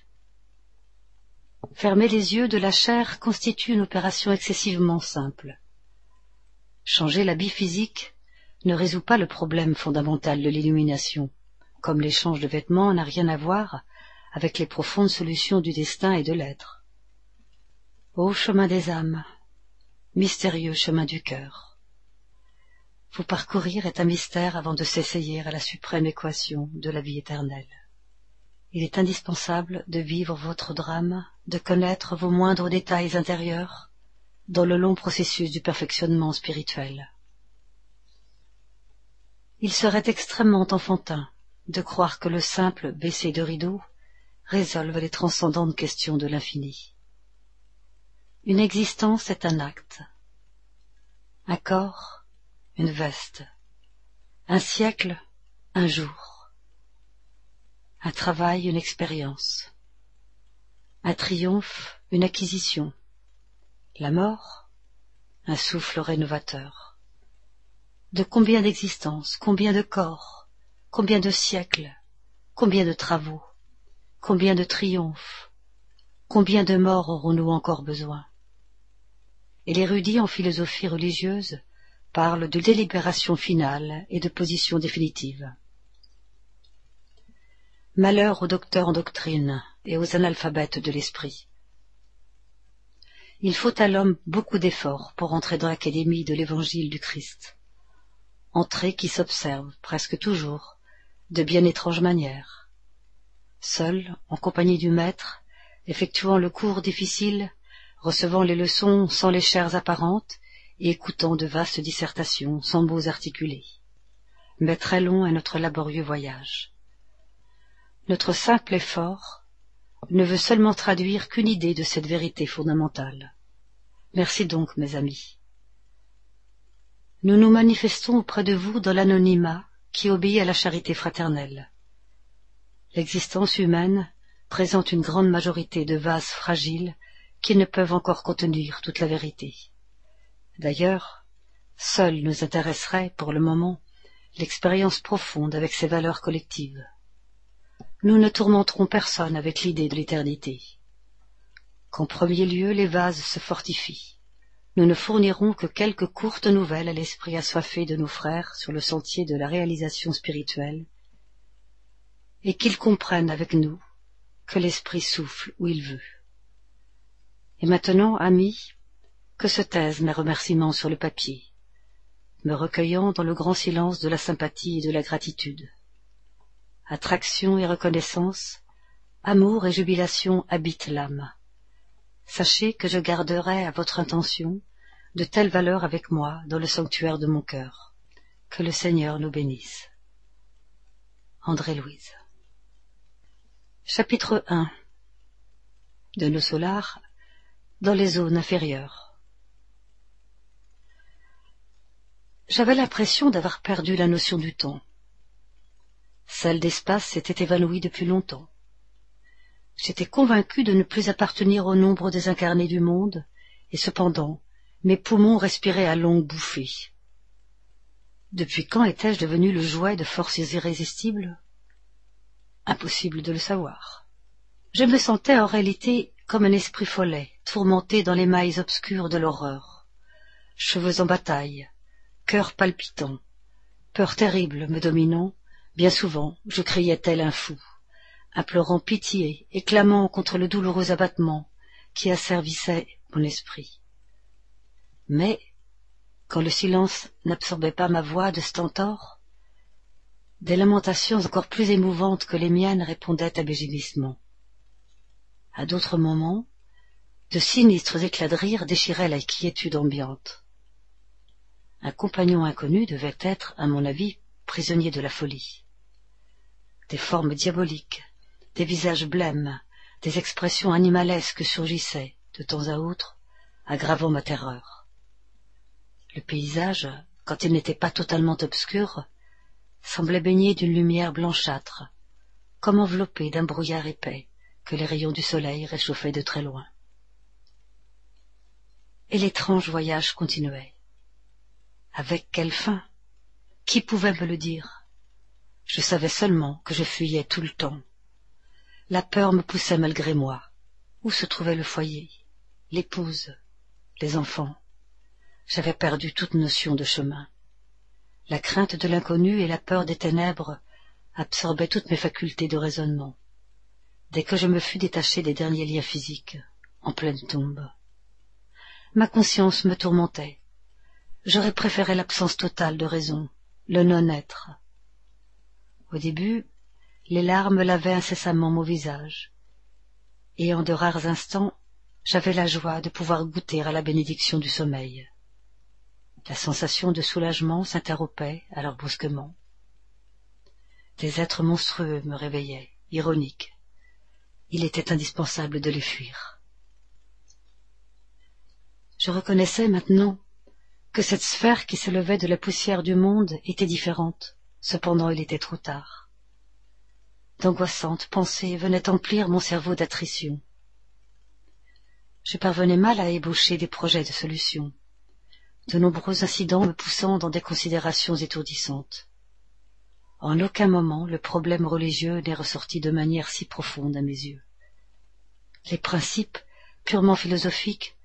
Fermer les yeux de la chair constitue une opération excessivement simple. Changer l'habit physique ne résout pas le problème fondamental de l'illumination, comme l'échange de vêtements n'a rien à voir avec les profondes solutions du destin et de l'être. Ô chemin des âmes, mystérieux chemin du cœur. Vous parcourir est un mystère avant de s'essayer à la suprême équation de la vie éternelle. Il est indispensable de vivre votre drame, de connaître vos moindres détails intérieurs dans le long processus du perfectionnement spirituel. Il serait extrêmement enfantin de croire que le simple baisser de rideau résolve les transcendantes questions de l'infini. Une existence est un acte, un corps, une veste, un siècle, un jour, un travail, une expérience, un triomphe, une acquisition, la mort, un souffle rénovateur. De combien d'existences, combien de corps, combien de siècles, combien de travaux, combien de triomphes, combien de morts aurons-nous encore besoin? Et l'érudit en philosophie religieuse parle de délibération finale et de position définitive. Malheur aux docteurs en doctrine et aux analphabètes de l'esprit. Il faut à l'homme beaucoup d'efforts pour entrer dans l'académie de l'évangile du Christ entrée qui s'observe, presque toujours, de bien étranges manières. Seul, en compagnie du maître, effectuant le cours difficile, recevant les leçons sans les chairs apparentes, et écoutant de vastes dissertations sans mots articulés. Mais très long est notre laborieux voyage. Notre simple effort ne veut seulement traduire qu'une idée de cette vérité fondamentale. Merci donc, mes amis nous nous manifestons auprès de vous dans l'anonymat qui obéit à la charité fraternelle. L'existence humaine présente une grande majorité de vases fragiles qui ne peuvent encore contenir toute la vérité. D'ailleurs, seule nous intéresserait, pour le moment, l'expérience profonde avec ses valeurs collectives. Nous ne tourmenterons personne avec l'idée de l'éternité. Qu'en premier lieu les vases se fortifient nous ne fournirons que quelques courtes nouvelles à l'esprit assoiffé de nos frères sur le sentier de la réalisation spirituelle, et qu'ils comprennent avec nous que l'esprit souffle où il veut. Et maintenant, amis, que se taisent mes remerciements sur le papier, me recueillant dans le grand silence de la sympathie et de la gratitude. Attraction et reconnaissance, amour et jubilation habitent l'âme. Sachez que je garderai à votre intention de telle valeur avec moi dans le sanctuaire de mon cœur. Que le Seigneur nous bénisse. André Louise. Chapitre 1 De nos solars dans les zones inférieures. J'avais l'impression d'avoir perdu la notion du temps. Celle d'espace s'était évanouie depuis longtemps. J'étais convaincu de ne plus appartenir au nombre des incarnés du monde, et cependant, mes poumons respiraient à longues bouffées. Depuis quand étais-je devenu le jouet de forces irrésistibles? Impossible de le savoir. Je me sentais en réalité comme un esprit follet, tourmenté dans les mailles obscures de l'horreur. Cheveux en bataille, cœur palpitant, peur terrible me dominant, bien souvent je criais tel un fou, implorant pitié et clamant contre le douloureux abattement qui asservissait mon esprit. Mais, quand le silence n'absorbait pas ma voix de stentor, des lamentations encore plus émouvantes que les miennes répondaient à mes gémissements. À d'autres moments, De sinistres éclats de rire déchiraient la quiétude ambiante. Un compagnon inconnu devait être, à mon avis, prisonnier de la folie. Des formes diaboliques, des visages blêmes, des expressions animalesques surgissaient, de temps à autre, aggravant ma terreur. Le paysage, quand il n'était pas totalement obscur, semblait baigné d'une lumière blanchâtre, comme enveloppé d'un brouillard épais que les rayons du soleil réchauffaient de très loin. Et l'étrange voyage continuait. Avec quelle fin? Qui pouvait me le dire? Je savais seulement que je fuyais tout le temps. La peur me poussait malgré moi. Où se trouvait le foyer? L'épouse? Les enfants? J'avais perdu toute notion de chemin. La crainte de l'inconnu et la peur des ténèbres absorbaient toutes mes facultés de raisonnement. Dès que je me fus détaché des derniers liens physiques, en pleine tombe. Ma conscience me tourmentait. J'aurais préféré l'absence totale de raison, le non-être. Au début, les larmes lavaient incessamment mon visage, et en de rares instants, j'avais la joie de pouvoir goûter à la bénédiction du sommeil. La sensation de soulagement s'interrompait alors brusquement. Des êtres monstrueux me réveillaient, ironiques. Il était indispensable de les fuir. Je reconnaissais maintenant que cette sphère qui s'élevait de la poussière du monde était différente. Cependant, il était trop tard. D'angoissantes pensées venaient emplir mon cerveau d'attrition. Je parvenais mal à ébaucher des projets de solution de nombreux incidents me poussant dans des considérations étourdissantes. En aucun moment le problème religieux n'est ressorti de manière si profonde à mes yeux. Les principes purement philosophiques,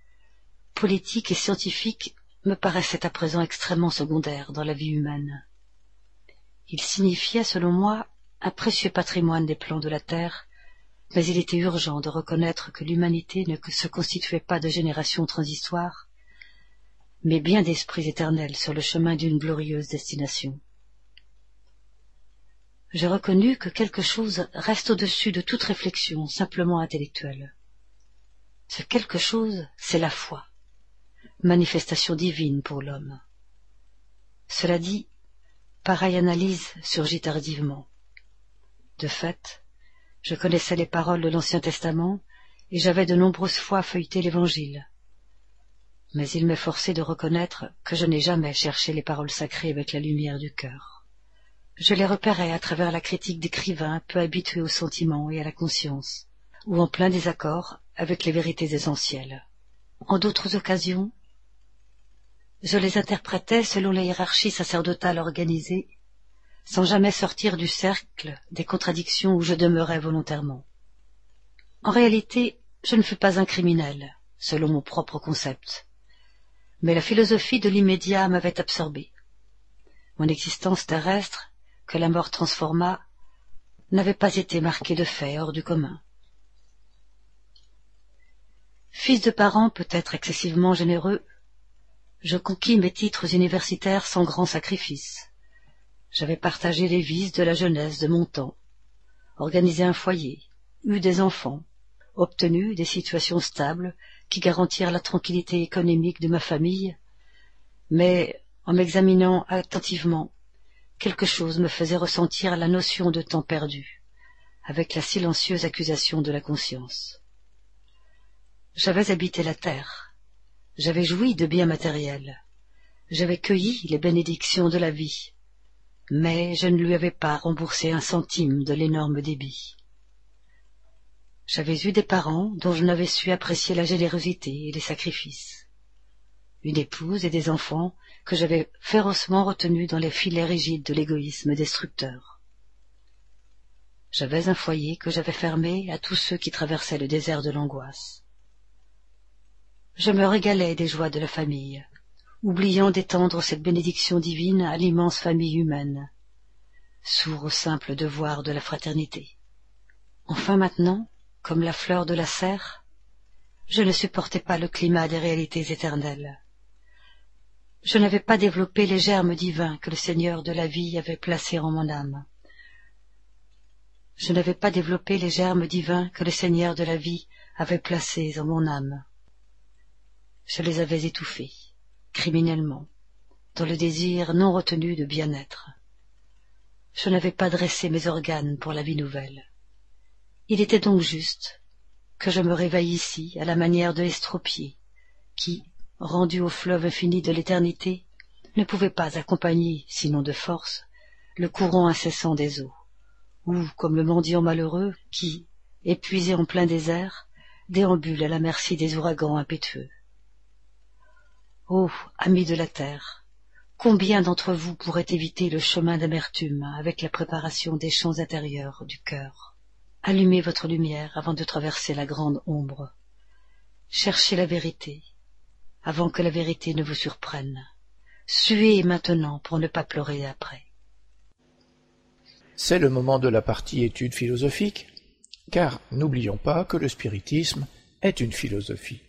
politiques et scientifiques me paraissaient à présent extrêmement secondaires dans la vie humaine. Ils signifiaient, selon moi, un précieux patrimoine des plans de la Terre, mais il était urgent de reconnaître que l'humanité ne se constituait pas de générations transitoires, mais bien d'esprits éternels sur le chemin d'une glorieuse destination. J'ai reconnu que quelque chose reste au-dessus de toute réflexion simplement intellectuelle. Ce quelque chose, c'est la foi, manifestation divine pour l'homme. Cela dit, pareille analyse surgit tardivement. De fait, je connaissais les paroles de l'Ancien Testament et j'avais de nombreuses fois feuilleté l'Évangile, mais il m'est forcé de reconnaître que je n'ai jamais cherché les paroles sacrées avec la lumière du cœur. Je les repérais à travers la critique d'écrivains peu habitués au sentiment et à la conscience, ou en plein désaccord avec les vérités essentielles. En d'autres occasions, je les interprétais selon la hiérarchie sacerdotale organisée, sans jamais sortir du cercle des contradictions où je demeurais volontairement. En réalité, je ne fus pas un criminel, selon mon propre concept, mais la philosophie de l'immédiat m'avait absorbé. Mon existence terrestre, que la mort transforma, n'avait pas été marquée de faits hors du commun. Fils de parents peut-être excessivement généreux, je conquis mes titres universitaires sans grand sacrifice. J'avais partagé les vices de la jeunesse de mon temps, organisé un foyer, eu des enfants, obtenu des situations stables qui garantirent la tranquillité économique de ma famille, mais en m'examinant attentivement, quelque chose me faisait ressentir la notion de temps perdu, avec la silencieuse accusation de la conscience. J'avais habité la terre, j'avais joui de biens matériels, j'avais cueilli les bénédictions de la vie, mais je ne lui avais pas remboursé un centime de l'énorme débit. J'avais eu des parents dont je n'avais su apprécier la générosité et les sacrifices. Une épouse et des enfants que j'avais férocement retenus dans les filets rigides de l'égoïsme destructeur. J'avais un foyer que j'avais fermé à tous ceux qui traversaient le désert de l'angoisse. Je me régalais des joies de la famille, oubliant d'étendre cette bénédiction divine à l'immense famille humaine, sourd au simple devoir de la fraternité. Enfin maintenant, comme la fleur de la serre, je ne supportais pas le climat des réalités éternelles. Je n'avais pas développé les germes divins que le Seigneur de la vie avait placés en mon âme. Je n'avais pas développé les germes divins que le Seigneur de la vie avait placés en mon âme. Je les avais étouffés, criminellement, dans le désir non retenu de bien-être. Je n'avais pas dressé mes organes pour la vie nouvelle. Il était donc juste que je me réveille ici à la manière de l'estropié, qui, rendu au fleuve infini de l'éternité, ne pouvait pas accompagner, sinon de force, le courant incessant des eaux, ou comme le mendiant malheureux qui, épuisé en plein désert, déambule à la merci des ouragans impétueux. Ô amis de la terre, combien d'entre vous pourraient éviter le chemin d'amertume avec la préparation des champs intérieurs du cœur? Allumez votre lumière avant de traverser la grande ombre. Cherchez la vérité, avant que la vérité ne vous surprenne. Suez maintenant pour ne pas pleurer après. C'est le moment de la partie étude philosophique, car n'oublions pas que le spiritisme est une philosophie.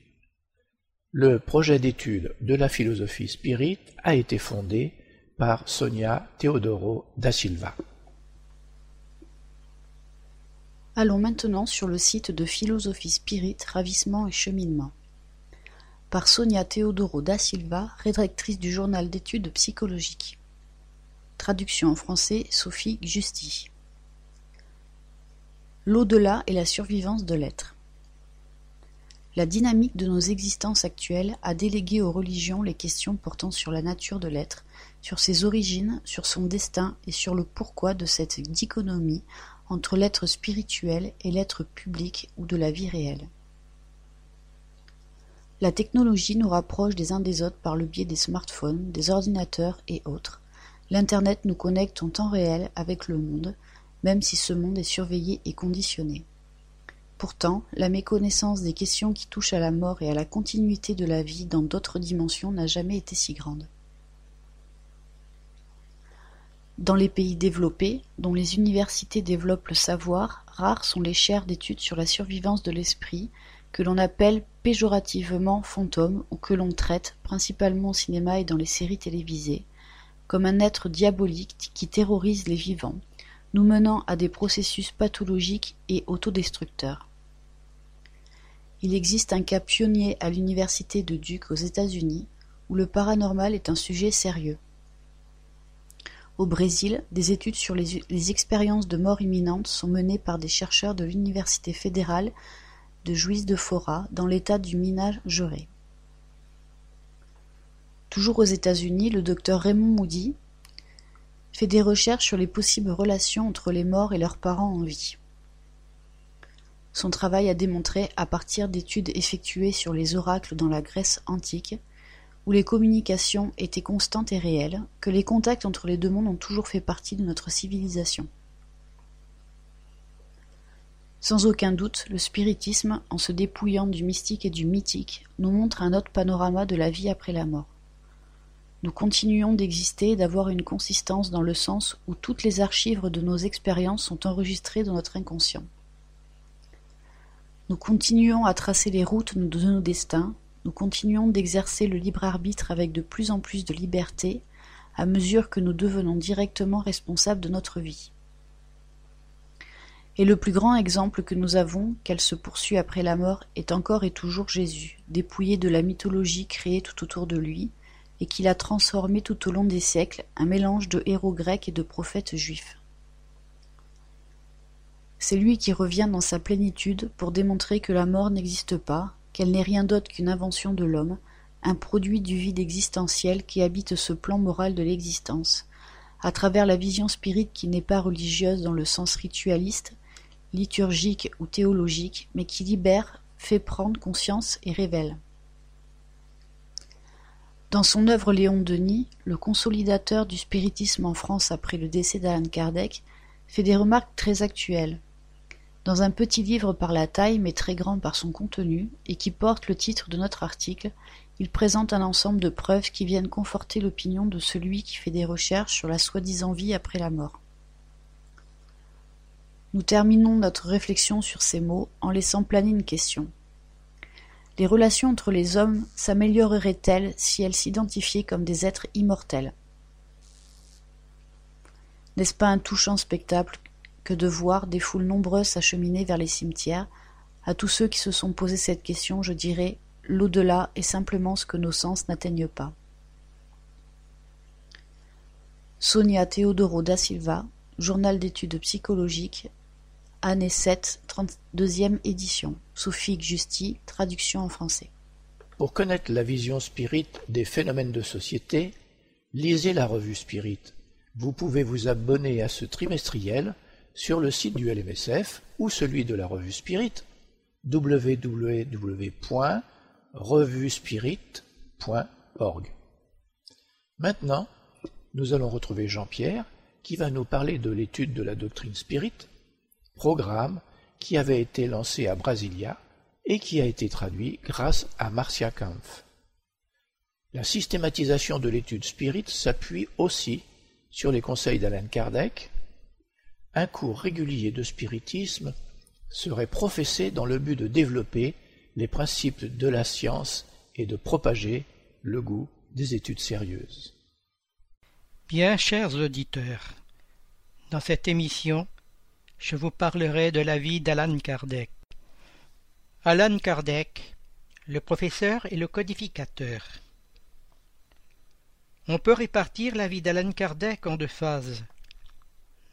Le projet d'étude de la philosophie spirit a été fondé par Sonia Teodoro da Silva. Allons maintenant sur le site de Philosophie Spirit, Ravissement et Cheminement. Par Sonia Teodoro da Silva, rédactrice du journal d'études psychologiques. Traduction en français Sophie Justy. L'au-delà et la survivance de l'être. La dynamique de nos existences actuelles a délégué aux religions les questions portant sur la nature de l'être, sur ses origines, sur son destin et sur le pourquoi de cette dichotomie entre l'être spirituel et l'être public ou de la vie réelle. La technologie nous rapproche des uns des autres par le biais des smartphones, des ordinateurs et autres. L'Internet nous connecte en temps réel avec le monde, même si ce monde est surveillé et conditionné. Pourtant, la méconnaissance des questions qui touchent à la mort et à la continuité de la vie dans d'autres dimensions n'a jamais été si grande. Dans les pays développés, dont les universités développent le savoir, rares sont les chaires d'études sur la survivance de l'esprit, que l'on appelle péjorativement fantôme ou que l'on traite, principalement au cinéma et dans les séries télévisées, comme un être diabolique qui terrorise les vivants, nous menant à des processus pathologiques et autodestructeurs. Il existe un cas pionnier à l'université de Duke aux États-Unis, où le paranormal est un sujet sérieux. Au Brésil, des études sur les, expériences de mort imminente sont menées par des chercheurs de l'université fédérale de Juiz de Fora, dans l'état du Minas Gerais. Toujours aux États-Unis, le docteur Raymond Moody fait des recherches sur les possibles relations entre les morts et leurs parents en vie. Son travail a démontré, à partir d'études effectuées sur les oracles dans la Grèce antique, où les communications étaient constantes et réelles, que les contacts entre les deux mondes ont toujours fait partie de notre civilisation. Sans aucun doute, le spiritisme, en se dépouillant du mystique et du mythique, nous montre un autre panorama de la vie après la mort. Nous continuons d'exister et d'avoir une consistance dans le sens où toutes les archives de nos expériences sont enregistrées dans notre inconscient. Nous continuons à tracer les routes de nos destins, nous continuons d'exercer le libre arbitre avec de plus en plus de liberté à mesure que nous devenons directement responsables de notre vie. Et le plus grand exemple que nous avons, qu'elle se poursuit après la mort, est encore et toujours Jésus, dépouillé de la mythologie créée tout autour de lui, et qu'il a transformé tout au long des siècles, un mélange de héros grecs et de prophètes juifs. C'est lui qui revient dans sa plénitude pour démontrer que la mort n'existe pas, qu'elle n'est rien d'autre qu'une invention de l'homme, un produit du vide existentiel qui habite ce plan moral de l'existence, à travers la vision spirite qui n'est pas religieuse dans le sens ritualiste, liturgique ou théologique, mais qui libère, fait prendre conscience et révèle. Dans son œuvre Léon Denis, le consolidateur du spiritisme en France après le décès d'Alan Kardec, fait des remarques très actuelles. Dans un petit livre par la taille mais très grand par son contenu, et qui porte le titre de notre article, il présente un ensemble de preuves qui viennent conforter l'opinion de celui qui fait des recherches sur la soi-disant vie après la mort. Nous terminons notre réflexion sur ces mots en laissant planer une question. Les relations entre les hommes s'amélioreraient-elles si elles s'identifiaient comme des êtres immortels? N'est-ce pas un touchant spectacle que de voir des foules nombreuses s'acheminer vers les cimetières? À tous ceux qui se sont posé cette question, je dirais l'au-delà est simplement ce que nos sens n'atteignent pas. Sonia Teodoro da Silva, Journal d'études psychologiques, année 7, 32e édition, Justi, traduction en français. Pour connaître la vision spirit des phénomènes de société, lisez la revue Spirit. Vous pouvez vous abonner à ce trimestriel sur le site du LMSF ou celui de la revue Spirit www.revuespirit.org. Maintenant, nous allons retrouver Jean-Pierre qui va nous parler de l'étude de la doctrine spirit, programme qui avait été lancé à Brasilia et qui a été traduit grâce à Marcia Kampf. La systématisation de l'étude spirit s'appuie aussi sur les conseils d'Alan Kardec. Un cours régulier de spiritisme serait professé dans le but de développer les principes de la science et de propager le goût des études sérieuses. Bien chers auditeurs, dans cette émission, je vous parlerai de la vie d'Alan Kardec. Alan Kardec, le professeur et le codificateur. On peut répartir la vie d'Alan Kardec en deux phases.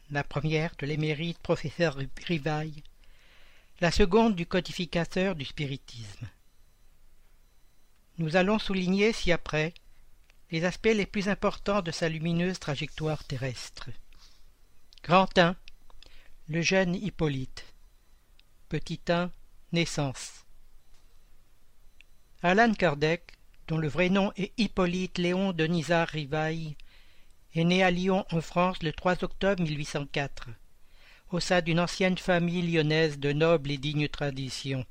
La première de l'émérite professeur Rivaille, la seconde du codificateur du spiritisme. Nous allons souligner ci-après les aspects les plus importants de sa lumineuse trajectoire terrestre. Grand 1. Le jeune Hippolyte. Petit 1. Naissance. Alan Kardec, dont le vrai nom est Hippolyte Léon Denisard Rivaille, est né à Lyon en France le 3 octobre 1804, au sein d'une ancienne famille lyonnaise de noble et digne tradition.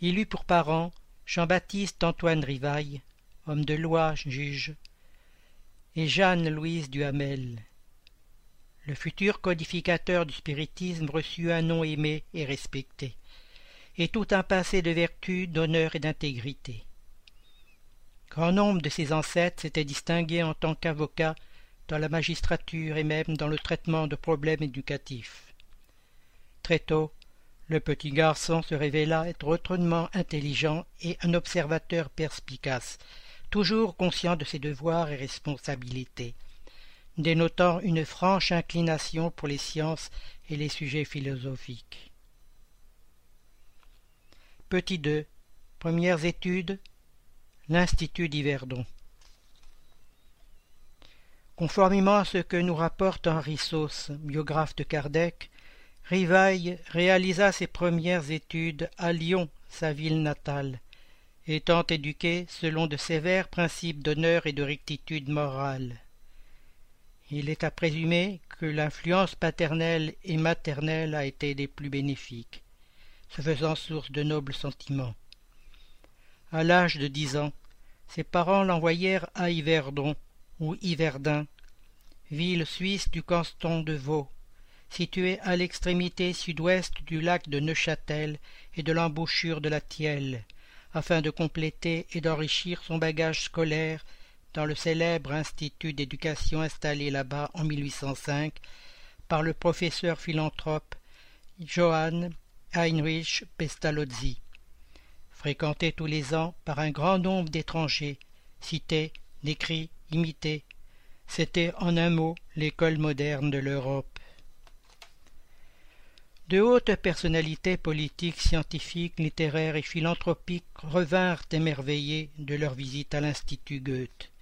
Il eut pour parents Jean-Baptiste Antoine Rivaille, homme de loi, juge, et Jeanne-Louise Duhamel. Le futur codificateur du spiritisme reçut un nom aimé et respecté, et tout un passé de vertu, d'honneur et d'intégrité. Grand nombre de ses ancêtres s'étaient distingués en tant qu'avocats dans la magistrature et même dans le traitement de problèmes éducatifs. Très tôt, le petit garçon se révéla être autrement intelligent et un observateur perspicace, toujours conscient de ses devoirs et responsabilités, dénotant une franche inclination pour les sciences et les sujets philosophiques. Petit 2. Premières études. L'Institut d'Yverdon. Conformément à ce que nous rapporte Henri Sauce, biographe de Kardec, Rivaille réalisa ses premières études à Lyon, sa ville natale, étant éduqué selon de sévères principes d'honneur et de rectitude morale. Il est à présumer que l'influence paternelle et maternelle a été des plus bénéfiques, se faisant source de nobles sentiments. À l'âge de dix ans, ses parents l'envoyèrent à Yverdon, ou Yverdun, ville suisse du canton de Vaud, située à l'extrémité sud-ouest du lac de Neuchâtel et de l'embouchure de la Thielle, afin de compléter et d'enrichir son bagage scolaire dans le célèbre institut d'éducation installé là-bas en 1805 par le professeur philanthrope Johann Heinrich Pestalozzi, fréquenté tous les ans par un grand nombre d'étrangers, cités, décrits, imités. C'était en un mot l'école moderne de l'Europe. De hautes personnalités politiques, scientifiques, littéraires et philanthropiques revinrent émerveillés de leur visite à l'Institut Goethe.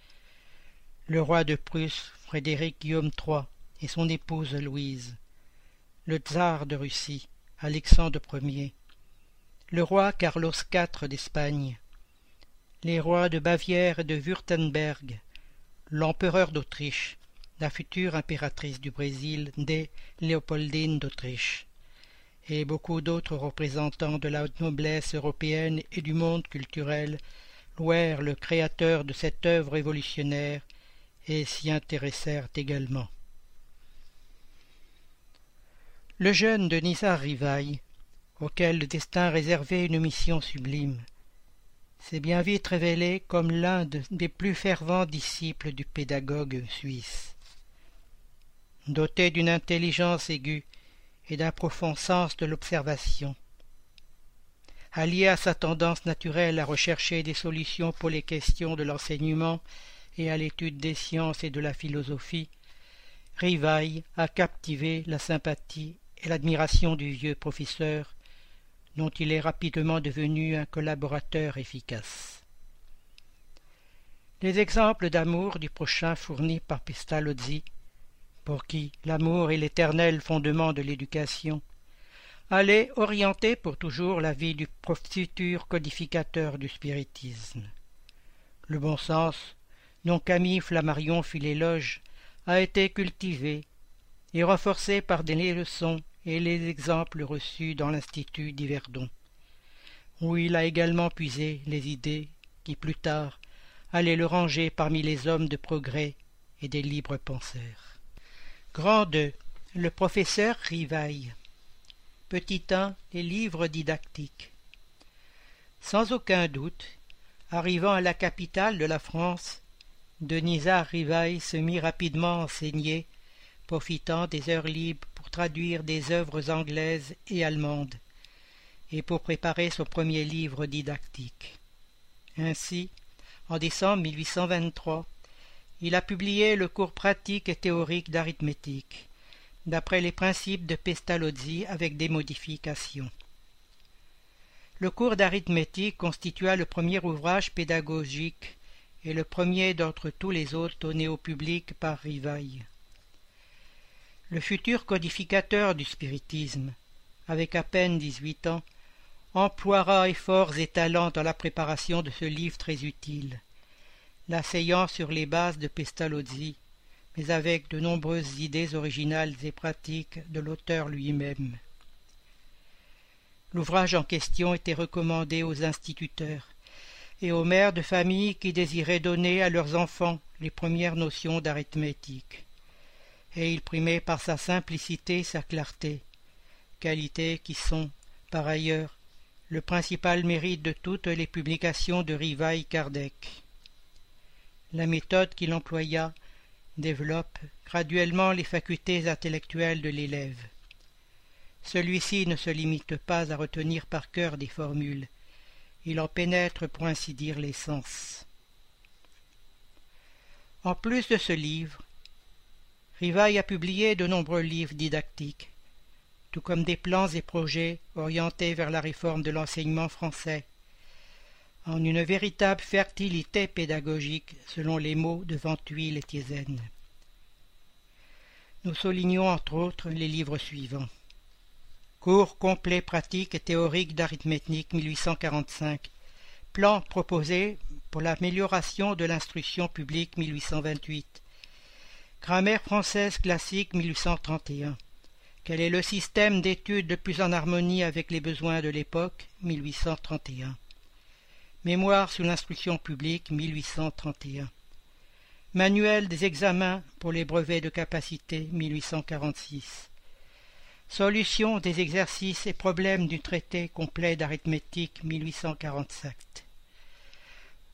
Le roi de Prusse, Frédéric Guillaume III, et son épouse Louise, le tsar de Russie, Alexandre Ier, le roi Carlos IV d'Espagne, les rois de Bavière et de Württemberg, l'empereur d'Autriche, la future impératrice du Brésil, dès Léopoldine d'Autriche, et beaucoup d'autres représentants de la noblesse européenne et du monde culturel louèrent le créateur de cette œuvre révolutionnaire et s'y intéressèrent également. Le jeune Denisard Rivaille, auquel le destin réservait une mission sublime, s'est bien vite révélé comme l'un des plus fervents disciples du pédagogue suisse. Doté d'une intelligence aiguë et d'un profond sens de l'observation. allié à sa tendance naturelle à rechercher des solutions pour les questions de l'enseignement et à l'étude des sciences et de la philosophie, Rivaille a captivé la sympathie et l'admiration du vieux professeur, dont il est rapidement devenu un collaborateur efficace. Les exemples d'amour du prochain fournis par Pestalozzi, pour qui l'amour est l'éternel fondement de l'éducation, allaient orienter pour toujours la vie du futur codificateur du spiritisme. Le bon sens, dont Camille Flammarion fit l'éloge, a été cultivé et renforcé par des leçons et les exemples reçus dans l'Institut d'Yverdon, où il a également puisé les idées qui, plus tard, allaient le ranger parmi les hommes de progrès et des libres penseurs. Grand 2. Le professeur Rivaille. Petit 1. Les livres didactiques. Sans aucun doute, arrivant à la capitale de la France, Denisa Rivaille se mit rapidement à enseigner, profitant des heures libres pour traduire des œuvres anglaises et allemandes, et pour préparer son premier livre didactique. Ainsi, en décembre 1823, il a publié le cours pratique et théorique d'arithmétique, d'après les principes de Pestalozzi avec des modifications. Le cours d'arithmétique constitua le premier ouvrage pédagogique et le premier d'entre tous les autres donné au public par Rivaille. Le futur codificateur du spiritisme, avec à peine dix-huit ans, emploiera efforts et talents dans la préparation de ce livre très utile, l'asseyant sur les bases de Pestalozzi, mais avec de nombreuses idées originales et pratiques de l'auteur lui-même. L'ouvrage en question était recommandé aux instituteurs, et aux mères de famille qui désiraient donner à leurs enfants les premières notions d'arithmétique. Et il primait par sa simplicité sa clarté, qualités qui sont, par ailleurs, le principal mérite de toutes les publications de Rivail Kardec. La méthode qu'il employa développe graduellement les facultés intellectuelles de l'élève. Celui-ci ne se limite pas à retenir par cœur des formules, il en pénètre pour ainsi dire l'essence. En plus de ce livre, Rivaille a publié de nombreux livres didactiques, tout comme des plans et projets orientés vers la réforme de l'enseignement français, en une véritable fertilité pédagogique selon les mots de Ventuil et Thiézen. Nous soulignons entre autres les livres suivants. Cours complet pratique et théorique d'arithmétique 1845. Plan proposé pour l'amélioration de l'instruction publique 1828. Grammaire française classique 1831. Quel est le système d'études le plus en harmonie avec les besoins de l'époque 1831. Mémoire sur l'instruction publique 1831. Manuel des examens pour les brevets de capacité 1846. Solution des exercices et problèmes du traité complet d'arithmétique 1847.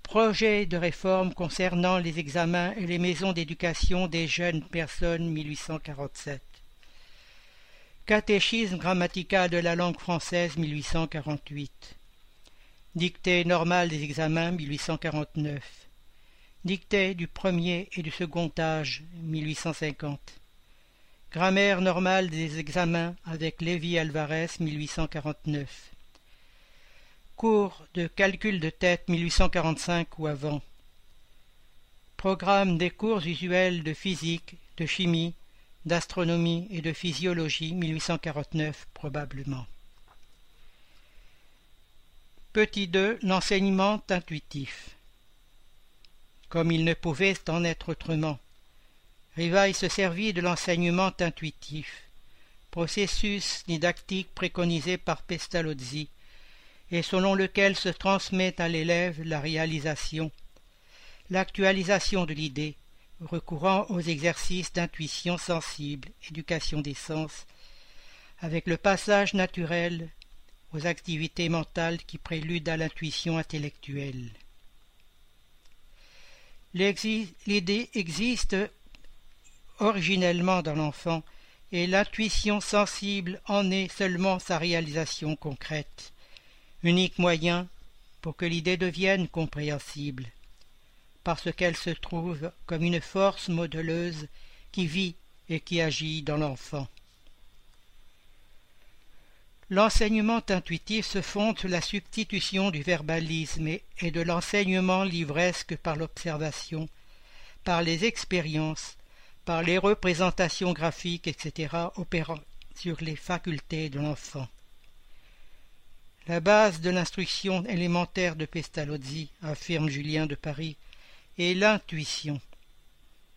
Projet de réforme concernant les examens et les maisons d'éducation des jeunes personnes 1847. Catéchisme grammatical de la langue française 1848. Dictée normale des examens 1849. Dictée du premier et du second âge 1850. Grammaire normale des examens avec Lévi Alvarez 1849. Cours de calcul de tête 1845 ou avant. Programme des cours usuels de physique, de chimie, d'astronomie et de physiologie 1849 probablement. Petit 2. L'enseignement intuitif. Comme il ne pouvait en être autrement. Rivail se servit de l'enseignement intuitif, processus didactique préconisé par Pestalozzi, et selon lequel se transmet à l'élève la réalisation, l'actualisation de l'idée, recourant aux exercices d'intuition sensible, éducation des sens, avec le passage naturel aux activités mentales qui préludent à l'intuition intellectuelle. L'idée existe originellement dans l'enfant, et l'intuition sensible en est seulement sa réalisation concrète. unique moyen pour que l'idée devienne compréhensible, parce qu'elle se trouve comme une force modeleuse qui vit et qui agit dans l'enfant. L'enseignement intuitif se fonde sur la substitution du verbalisme et de l'enseignement livresque par l'observation, par les expériences, par les représentations graphiques, etc., opérant sur les facultés de l'enfant. La base de l'instruction élémentaire de Pestalozzi, affirme Julien de Paris, est l'intuition,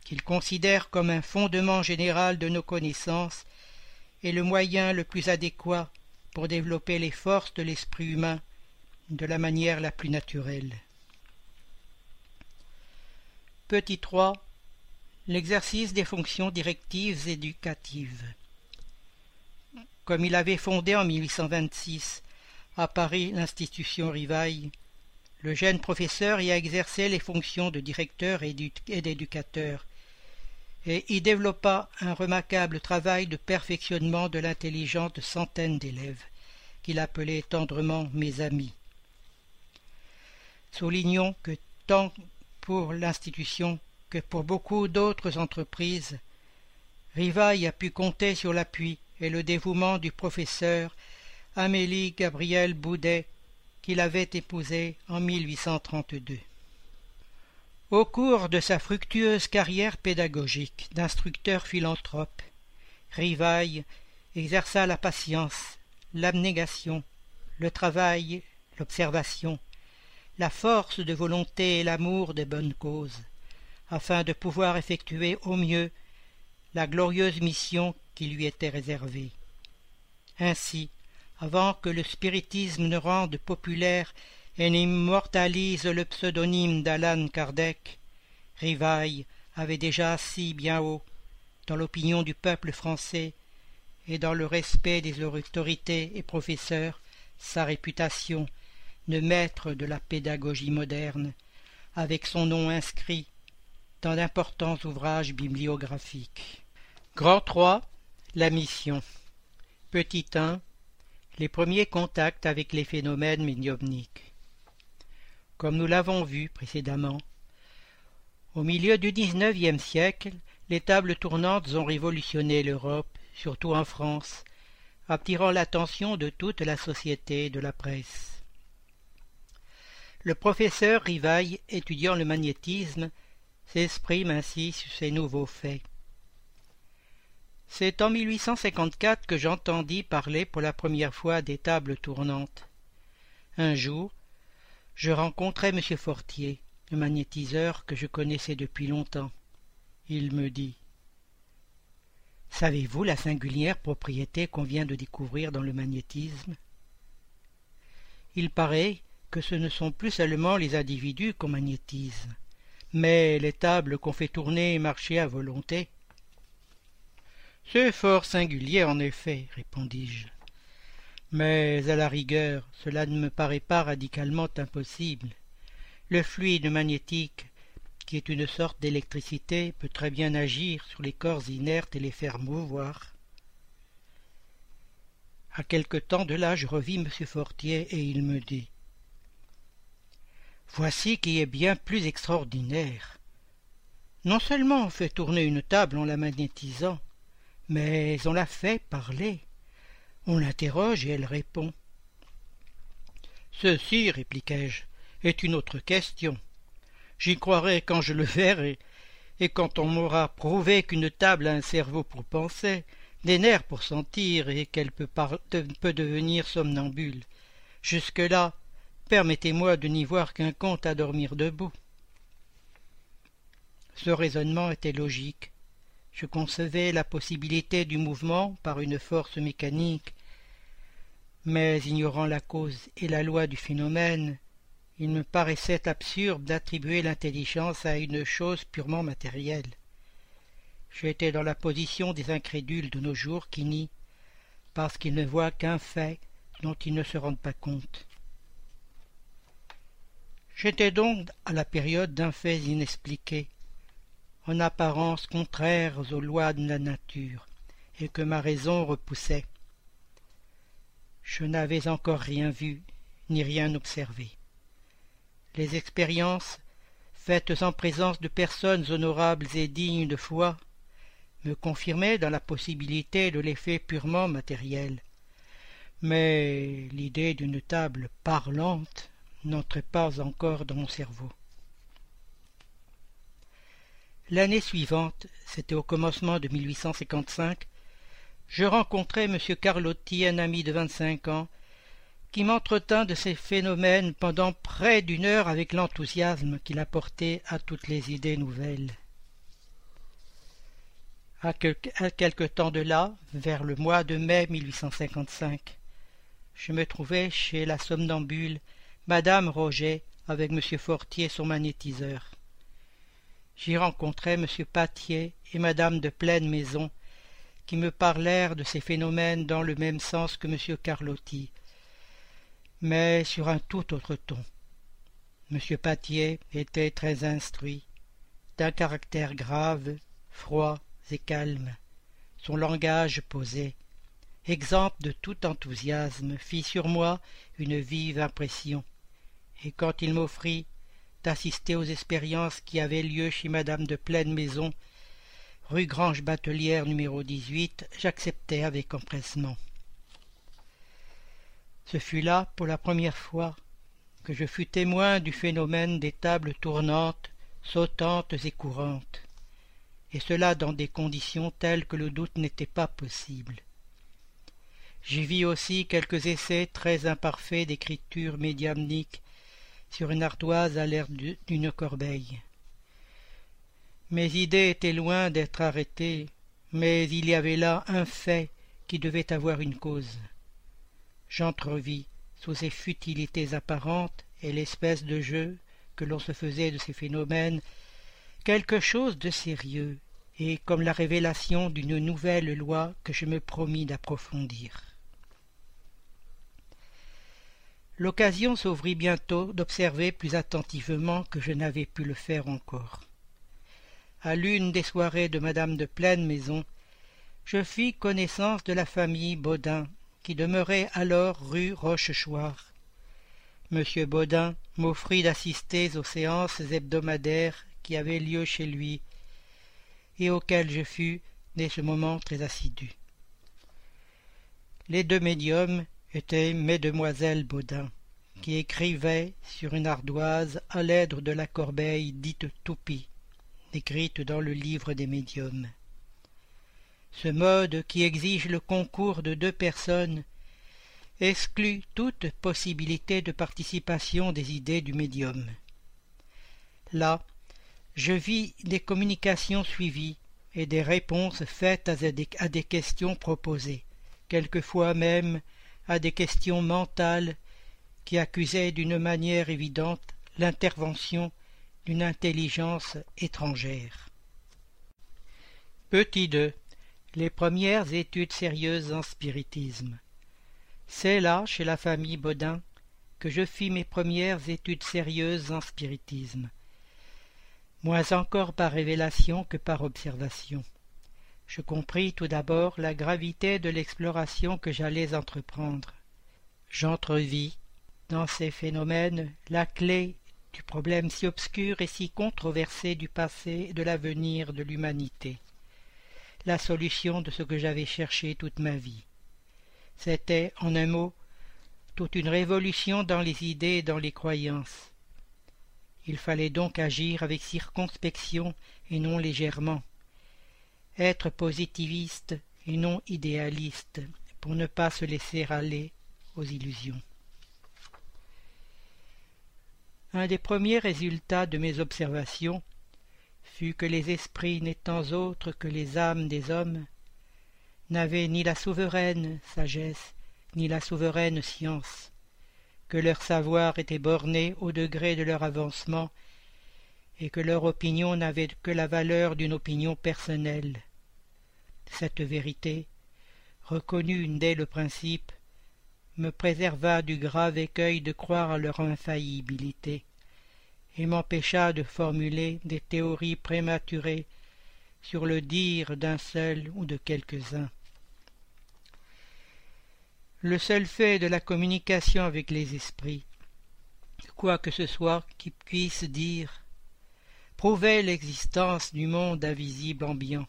qu'il considère comme un fondement général de nos connaissances et le moyen le plus adéquat pour développer les forces de l'esprit humain de la manière la plus naturelle. Petit 3. L'exercice des fonctions directives éducatives. Comme il avait fondé en 1826 à Paris l'institution Rivaille, le jeune professeur y a exercé les fonctions de directeur et d'éducateur, et y développa un remarquable travail de perfectionnement de l'intelligence de centaines d'élèves, qu'il appelait tendrement mes amis. Soulignons que tant pour l'institution que pour beaucoup d'autres entreprises, Rivaille a pu compter sur l'appui et le dévouement du professeur Amélie Gabrielle Boudet, qu'il avait épousée en 1832. Au cours de sa fructueuse carrière pédagogique d'instructeur philanthrope, Rivaille exerça la patience, l'abnégation, le travail, l'observation, la force de volonté et l'amour des bonnes causes, afin de pouvoir effectuer au mieux la glorieuse mission qui lui était réservée. Ainsi, avant que le spiritisme ne rende populaire et n'immortalise le pseudonyme d'Alan Kardec, Rivaille avait déjà assis bien haut, dans l'opinion du peuple français et dans le respect des autorités et professeurs, sa réputation de maître de la pédagogie moderne, avec son nom inscrit d'importants ouvrages bibliographiques. Grand 3. La mission. Petit 1 les premiers contacts avec les phénomènes médiumniques. Comme nous l'avons vu précédemment, au milieu du XIXe siècle, les tables tournantes ont révolutionné l'Europe, surtout en France, attirant l'attention de toute la société et de la presse. Le professeur Rivaille, étudiant le magnétisme, s'exprime ainsi sur ces nouveaux faits. C'est en 1854 que j'entendis parler pour la première fois des tables tournantes. Un jour, je rencontrai M. Fortier, le magnétiseur que je connaissais depuis longtemps. Il me dit Savez-vous la singulière propriété qu'on vient de découvrir dans le magnétisme? Il paraît que ce ne sont plus seulement les individus qu'on magnétise, mais les tables qu'on fait tourner et marcher à volonté. C'est fort singulier, en effet, répondis-je. Mais à la rigueur, cela ne me paraît pas radicalement impossible. Le fluide magnétique, qui est une sorte d'électricité, peut très bien agir sur les corps inertes et les faire mouvoir. À quelque temps de là, je revis M. Fortier et il me dit Voici qui est bien plus extraordinaire. Non seulement on fait tourner une table en la magnétisant, mais on la fait parler. On l'interroge et elle répond. Ceci, répliquai-je, est une autre question. J'y croirai quand je le verrai, et quand on m'aura prouvé qu'une table a un cerveau pour penser, des nerfs pour sentir, et qu'elle peut, peut devenir somnambule. Jusque-là, permettez-moi de n'y voir qu'un conte à dormir debout. Ce raisonnement était logique, je concevais la possibilité du mouvement par une force mécanique, mais ignorant la cause et la loi du phénomène, il me paraissait absurde d'attribuer l'intelligence à une chose purement matérielle. J'étais dans la position des incrédules de nos jours qui nient, parce qu'ils ne voient qu'un fait dont ils ne se rendent pas compte. J'étais donc à la période d'un fait inexpliqué, en apparence contraires aux lois de la nature, et que ma raison repoussait. Je n'avais encore rien vu, ni rien observé. Les expériences, faites en présence de personnes honorables et dignes de foi, me confirmaient dans la possibilité de l'effet purement matériel. Mais l'idée d'une table parlante n'entrait pas encore dans mon cerveau. L'année suivante, c'était au commencement de 1855, je rencontrai M. Carlotti, un ami de vingt-cinq ans, qui m'entretint de ces phénomènes pendant près d'une heure avec l'enthousiasme qu'il apportait à toutes les idées nouvelles. À, quelque temps de là, vers le mois de mai 1855, je me trouvais chez la somnambule Madame Roget avec M. Fortier son magnétiseur. J'y rencontrai M. Patier et Madame de Pleine Maison, qui me parlèrent de ces phénomènes dans le même sens que M. Carlotti, mais sur un tout autre ton. M. Patier était très instruit, d'un caractère grave, froid et calme. Son langage posé, exempt de tout enthousiasme, fit sur moi une vive impression, et quand il m'offrit d'assister aux expériences qui avaient lieu chez madame de Pleine Maison, rue Grange Batelière numéro 18, j'acceptai avec empressement. Ce fut là, pour la première fois, que je fus témoin du phénomène des tables tournantes, sautantes et courantes, et cela dans des conditions telles que le doute n'était pas possible. J'y vis aussi quelques essais très imparfaits d'écriture médiamnique sur une ardoise à l'air d'une corbeille. Mes idées étaient loin d'être arrêtées, mais il y avait là un fait qui devait avoir une cause. J'entrevis, sous ces futilités apparentes et l'espèce de jeu que l'on se faisait de ces phénomènes, quelque chose de sérieux, et comme la révélation d'une nouvelle loi que je me promis d'approfondir. L'occasion s'ouvrit bientôt d'observer plus attentivement que je n'avais pu le faire encore. À l'une des soirées de madame de Pleine Maison, je fis connaissance de la famille Baudin, qui demeurait alors rue Rochechouart. Monsieur Baudin m'offrit d'assister aux séances hebdomadaires qui avaient lieu chez lui, et auxquelles je fus, dès ce moment, très assidu. Les deux médiums était mesdemoiselles Baudin, qui écrivaient sur une ardoise à l'aide de la corbeille dite toupie, décrite dans le livre des médiums. Ce mode, qui exige le concours de deux personnes, exclut toute possibilité de participation des idées du médium. Là, je vis des communications suivies et des réponses faites à des questions proposées, quelquefois même à des questions mentales qui accusaient d'une manière évidente l'intervention d'une intelligence étrangère. Petit 2. Les premières études sérieuses en spiritisme. C'est là, chez la famille Baudin, que je fis mes premières études sérieuses en spiritisme, moins encore par révélation que par observation je compris tout d'abord la gravité de l'exploration que j'allais entreprendre. J'entrevis, dans ces phénomènes, la clé du problème si obscur et si controversé du passé et de l'avenir de l'humanité, la solution de ce que j'avais cherché toute ma vie. C'était, en un mot, toute une révolution dans les idées et dans les croyances. Il fallait donc agir avec circonspection et non légèrement être positiviste et non idéaliste pour ne pas se laisser aller aux illusions. Un des premiers résultats de mes observations fut que les esprits n'étant autres que les âmes des hommes n'avaient ni la souveraine sagesse ni la souveraine science, que leur savoir était borné au degré de leur avancement et que leur opinion n'avait que la valeur d'une opinion personnelle. Cette vérité, reconnue dès le principe, me préserva du grave écueil de croire à leur infaillibilité, et m'empêcha de formuler des théories prématurées sur le dire d'un seul ou de quelques-uns. le seul fait de la communication avec les esprits, quoi que ce soit qui puisse dire, prouvait l'existence du monde invisible ambiant.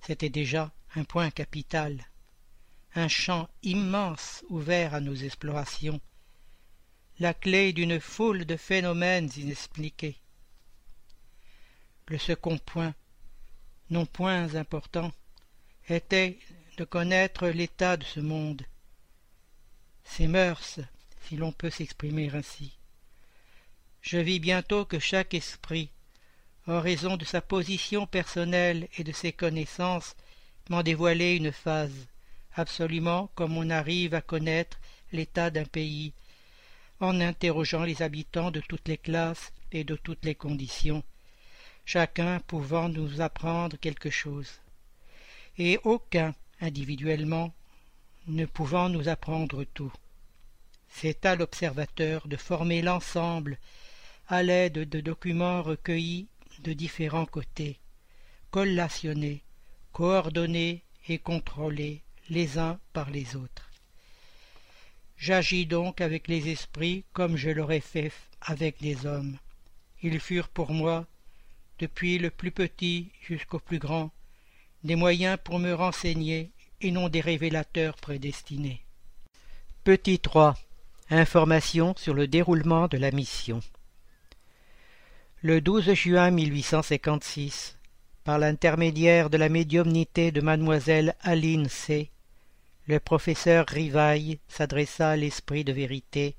C'était déjà un point capital, un champ immense ouvert à nos explorations, la clé d'une foule de phénomènes inexpliqués. Le second point, non point important, était de connaître l'état de ce monde, ses mœurs, si l'on peut s'exprimer ainsi. Je vis bientôt que chaque esprit, en raison de sa position personnelle et de ses connaissances, m'en dévoilait une phase, absolument comme on arrive à connaître l'état d'un pays, en interrogeant les habitants de toutes les classes et de toutes les conditions, chacun pouvant nous apprendre quelque chose, et aucun, individuellement, ne pouvant nous apprendre tout. C'est à l'observateur de former l'ensemble à l'aide de documents recueillis de différents côtés, collationnés, coordonnés et contrôlés les uns par les autres. J'agis donc avec les esprits comme je l'aurais fait avec des hommes. Ils furent pour moi, depuis le plus petit jusqu'au plus grand, des moyens pour me renseigner et non des révélateurs prédestinés. Petit 3. Information sur le déroulement de la mission. Le 12 juin 1856, par l'intermédiaire de la médiumnité de mademoiselle Aline C., le professeur Rivaille s'adressa à l'esprit de vérité,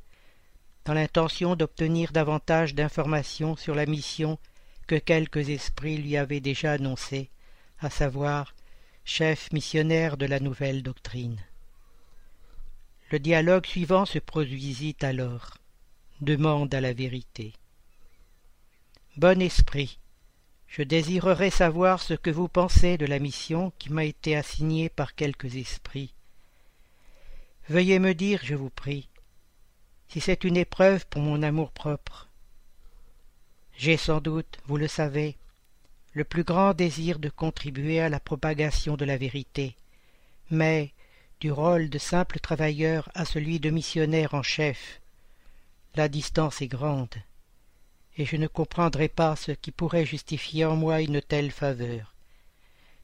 dans l'intention d'obtenir davantage d'informations sur la mission que quelques esprits lui avaient déjà annoncée, à savoir chef missionnaire de la nouvelle doctrine. Le dialogue suivant se produisit alors. Demande à la vérité. Bon esprit, je désirerais savoir ce que vous pensez de la mission qui m'a été assignée par quelques esprits. Veuillez me dire, je vous prie, si c'est une épreuve pour mon amour-propre. J'ai sans doute, vous le savez, le plus grand désir de contribuer à la propagation de la vérité, mais du rôle de simple travailleur à celui de missionnaire en chef, la distance est grande, et je ne comprendrai pas ce qui pourrait justifier en moi une telle faveur,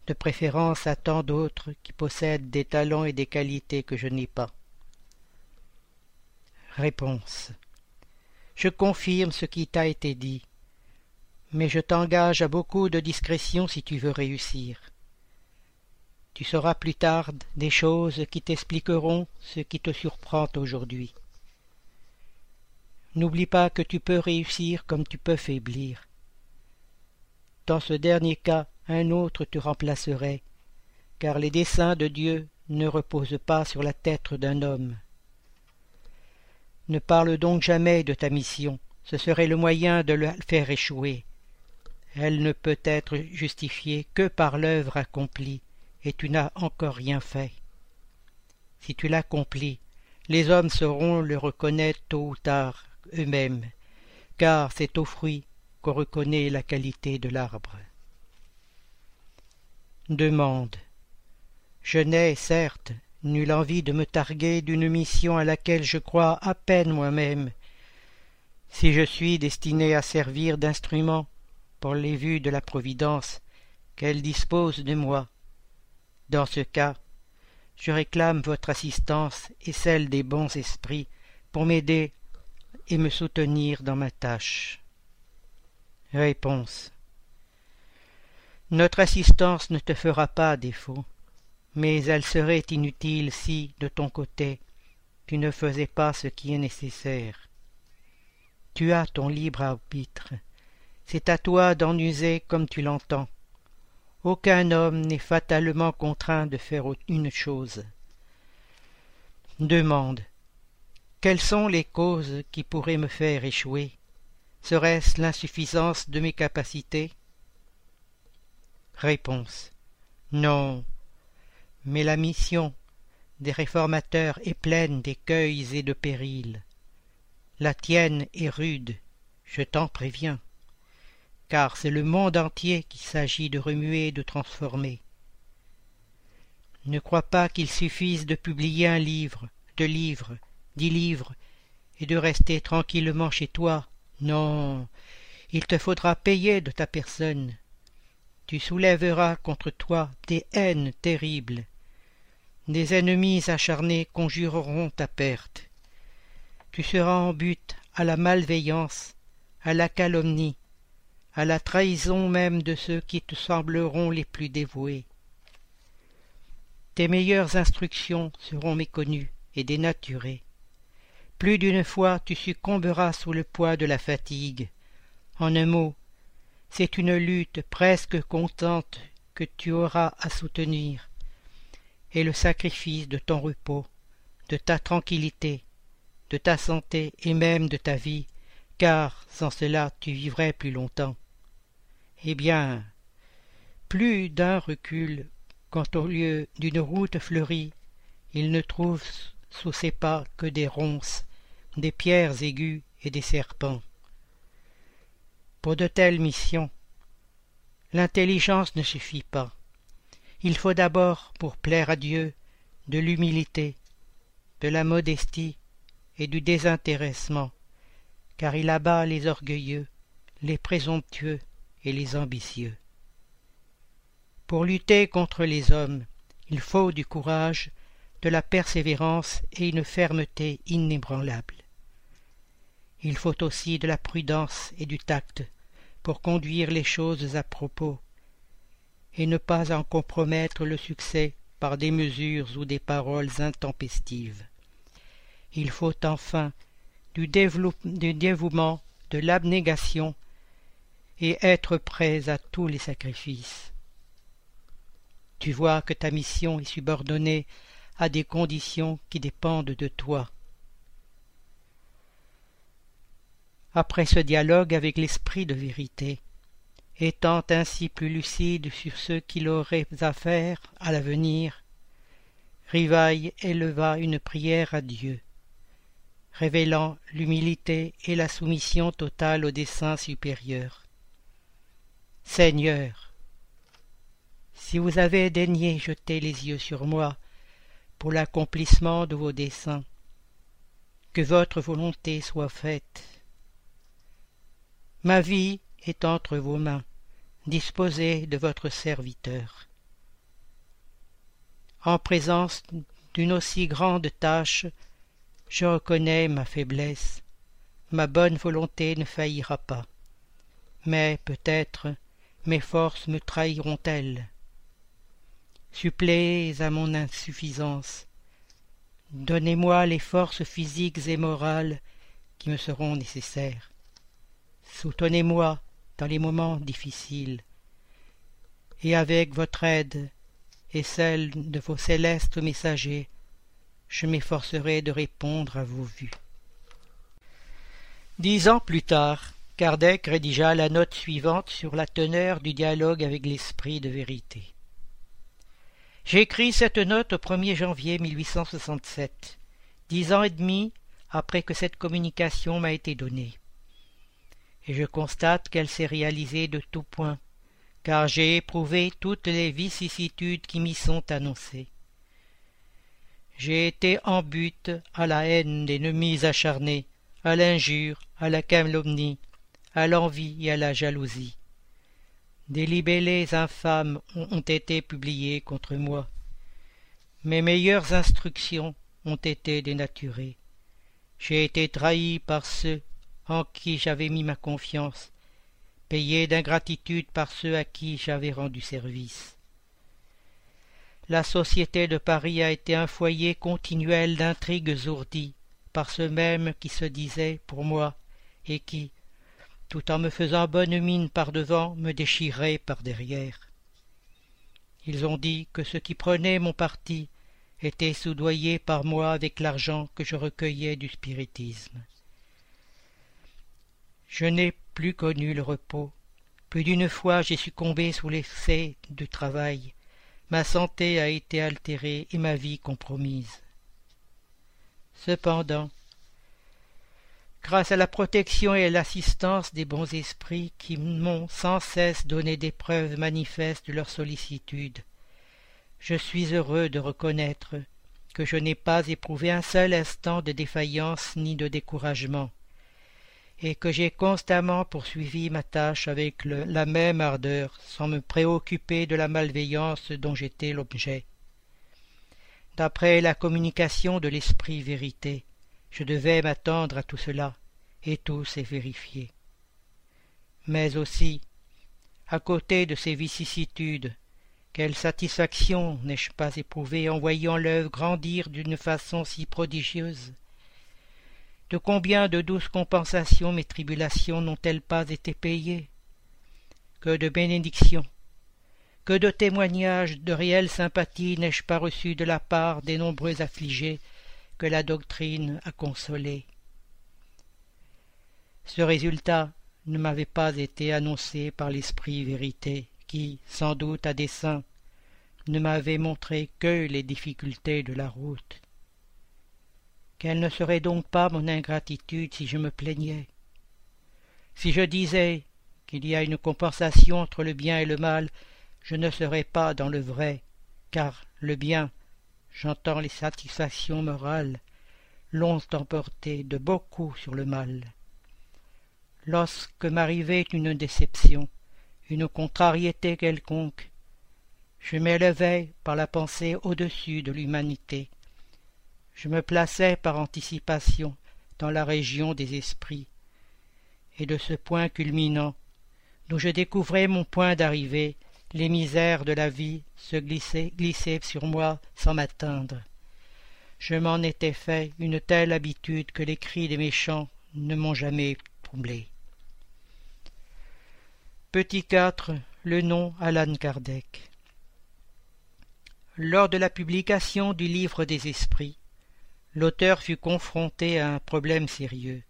de préférence à tant d'autres qui possèdent des talents et des qualités que je n'ai pas. Réponse. Je confirme ce qui t'a été dit mais je t'engage à beaucoup de discrétion si tu veux réussir. Tu sauras plus tard des choses qui t'expliqueront ce qui te surprend aujourd'hui. N'oublie pas que tu peux réussir comme tu peux faiblir. Dans ce dernier cas, un autre te remplacerait, car les desseins de Dieu ne reposent pas sur la tête d'un homme. Ne parle donc jamais de ta mission, ce serait le moyen de le faire échouer elle ne peut être justifiée que par l'œuvre accomplie, et tu n'as encore rien fait. Si tu l'accomplis, les hommes sauront le reconnaître tôt ou tard eux-mêmes, car c'est au fruit qu'on reconnaît la qualité de l'arbre. Demande. Je n'ai, certes, nulle envie de me targuer d'une mission à laquelle je crois à peine moi-même. Si je suis destiné à servir d'instrument, pour les vues de la Providence qu'elle dispose de moi. Dans ce cas, je réclame votre assistance et celle des bons esprits pour m'aider et me soutenir dans ma tâche. Réponse. Notre assistance ne te fera pas défaut, mais elle serait inutile si, de ton côté, tu ne faisais pas ce qui est nécessaire. Tu as ton libre arbitre, c'est à toi d'en user comme tu l'entends. Aucun homme n'est fatalement contraint de faire une chose. Demande. Quelles sont les causes qui pourraient me faire échouer? Serait-ce l'insuffisance de mes capacités? Réponse. Non. Mais la mission des réformateurs est pleine d'écueils et de périls. La tienne est rude, je t'en préviens car c'est le monde entier qu'il s'agit de remuer et de transformer. Ne crois pas qu'il suffise de publier un livre, deux livres, dix livres, et de rester tranquillement chez toi. Non, il te faudra payer de ta personne. Tu soulèveras contre toi des haines terribles. Des ennemis acharnés conjureront ta perte. Tu seras en but à la malveillance, à la calomnie, à la trahison même de ceux qui te sembleront les plus dévoués. Tes meilleures instructions seront méconnues et dénaturées. Plus d'une fois tu succomberas sous le poids de la fatigue. En un mot, c'est une lutte presque contente que tu auras à soutenir, et le sacrifice de ton repos, de ta tranquillité, de ta santé et même de ta vie, car sans cela tu vivrais plus longtemps. Eh bien, plus d'un recul quand au lieu d'une route fleurie, il ne trouve sous ses pas que des ronces, des pierres aiguës et des serpents. Pour de telles missions, l'intelligence ne suffit pas. Il faut d'abord, pour plaire à Dieu, de l'humilité, de la modestie et du désintéressement, car il abat les orgueilleux, les présomptueux et les ambitieux. Pour lutter contre les hommes, il faut du courage, de la persévérance et une fermeté inébranlable. Il faut aussi de la prudence et du tact pour conduire les choses à propos, et ne pas en compromettre le succès par des mesures ou des paroles intempestives. Il faut enfin du, dévouement, de l'abnégation, et être prêt à tous les sacrifices. Tu vois que ta mission est subordonnée à des conditions qui dépendent de toi. Après ce dialogue avec l'esprit de vérité, étant ainsi plus lucide sur ce qu'il aurait à faire à l'avenir, Rivaille éleva une prière à Dieu, révélant l'humilité et la soumission totale au dessein supérieur. Seigneur, si vous avez daigné jeter les yeux sur moi pour l'accomplissement de vos desseins, que votre volonté soit faite. Ma vie est entre vos mains, disposez de votre serviteur. En présence d'une aussi grande tâche, je reconnais ma faiblesse, ma bonne volonté ne faillira pas. Mais peut-être mes forces me trahiront-elles suppléez à mon insuffisance. Donnez-moi les forces physiques et morales qui me seront nécessaires. Soutenez-moi dans les moments difficiles, et avec votre aide et celle de vos célestes messagers, je m'efforcerai de répondre à vos vues. Dix ans plus tard, Kardec rédigea la note suivante sur la teneur du dialogue avec l'esprit de vérité. J'écris cette note au 1er janvier 1867, dix ans et demi après que cette communication m'a été donnée. Et je constate qu'elle s'est réalisée de tout point, car j'ai éprouvé toutes les vicissitudes qui m'y sont annoncées. J'ai été en but à la haine d'ennemis acharnés, à l'injure, à la calomnie, à l'envie et à la jalousie. Des libellés infâmes ont été publiés contre moi. Mes meilleures instructions ont été dénaturées. J'ai été trahi par ceux en qui j'avais mis ma confiance, payé d'ingratitude par ceux à qui j'avais rendu service. La société de Paris a été un foyer continuel d'intrigues ourdies par ceux mêmes qui se disaient pour moi et qui, tout en me faisant bonne mine par devant, me déchiraient par derrière. Ils ont dit que ceux qui prenaient mon parti étaient soudoyés par moi avec l'argent que je recueillais du spiritisme. Je n'ai plus connu le repos. Plus d'une fois j'ai succombé sous l'excès de travail. Ma santé a été altérée et ma vie compromise. Cependant, grâce à la protection et à l'assistance des bons esprits qui m'ont sans cesse donné des preuves manifestes de leur sollicitude. je suis heureux de reconnaître que je n'ai pas éprouvé un seul instant de défaillance ni de découragement, et que j'ai constamment poursuivi ma tâche avec la même ardeur, sans me préoccuper de la malveillance dont j'étais l'objet. D'après la communication de l'esprit vérité, je devais m'attendre à tout cela, et tout s'est vérifié. Mais aussi, à côté de ces vicissitudes, quelle satisfaction n'ai-je pas éprouvée en voyant l'œuvre grandir d'une façon si prodigieuse? De combien de douces compensations mes tribulations n'ont-elles pas été payées? Que de bénédictions. Que de témoignages de réelle sympathie n'ai-je pas reçus de la part des nombreux affligés que la doctrine a consolés? Ce résultat ne m'avait pas été annoncé par l'esprit vérité qui, sans doute à dessein, ne m'avait montré que les difficultés de la route. Quelle ne serait donc pas mon ingratitude si je me plaignais? Si je disais qu'il y a une compensation entre le bien et le mal, je ne serais pas dans le vrai, car le bien, j'entends les satisfactions morales, l'ont emporté de beaucoup sur le mal. Lorsque m'arrivait une déception, une contrariété quelconque, je m'élevais par la pensée au-dessus de l'humanité. Je me plaçais par anticipation dans la région des esprits, et de ce point culminant, d'où je découvrais mon point d'arrivée, les misères de la vie se glissaient, sur moi sans m'atteindre. Je m'en étais fait une telle habitude que les cris des méchants ne m'ont jamais troublé. Petit 4. Le nom Alan Kardec. Lors de la publication du Livre des Esprits, l'auteur fut confronté à un problème sérieux.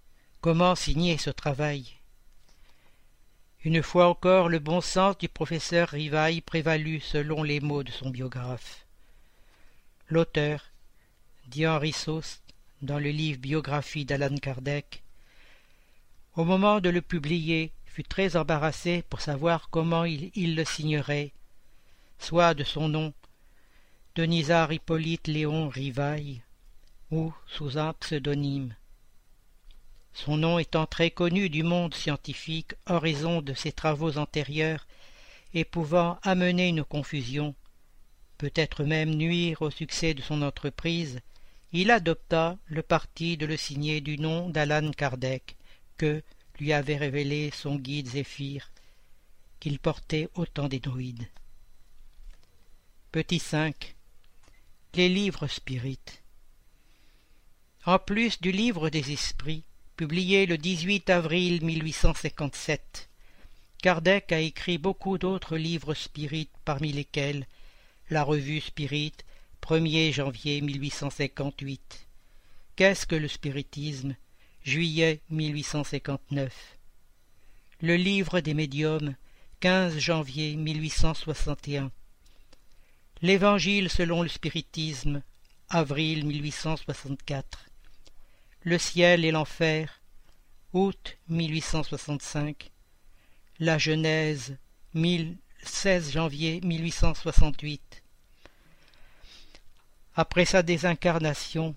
Comment signer ce travail? Une fois encore, le bon sens du professeur Rivaille prévalut selon les mots de son biographe. L'auteur, dit Henri Sauste dans le livre Biographie d'Alan Kardec, au moment de le publier, fut très embarrassé pour savoir comment il, il le signerait, soit de son nom, Denisard Hippolyte Léon Rivaille, ou sous un pseudonyme. Son nom étant très connu du monde scientifique en raison de ses travaux antérieurs et pouvant amener une confusion, peut-être même nuire au succès de son entreprise, il adopta le parti de le signer du nom d'Alan Kardec, que, lui avait révélé son guide Zéphyr, qu'il portait autant des druides. Petit 5. Les livres spirites. En plus du livre des esprits, publié le 18 avril 1857, Kardec a écrit beaucoup d'autres livres spirites, parmi lesquels la revue Spirit, 1er janvier 1858. Qu'est-ce que le spiritisme? Juillet 1859. Le livre des médiums, 15 janvier 1861. L'Évangile selon le spiritisme, avril 1864. Le ciel et l'enfer, août 1865. La Genèse, 16 janvier 1868. Après sa désincarnation,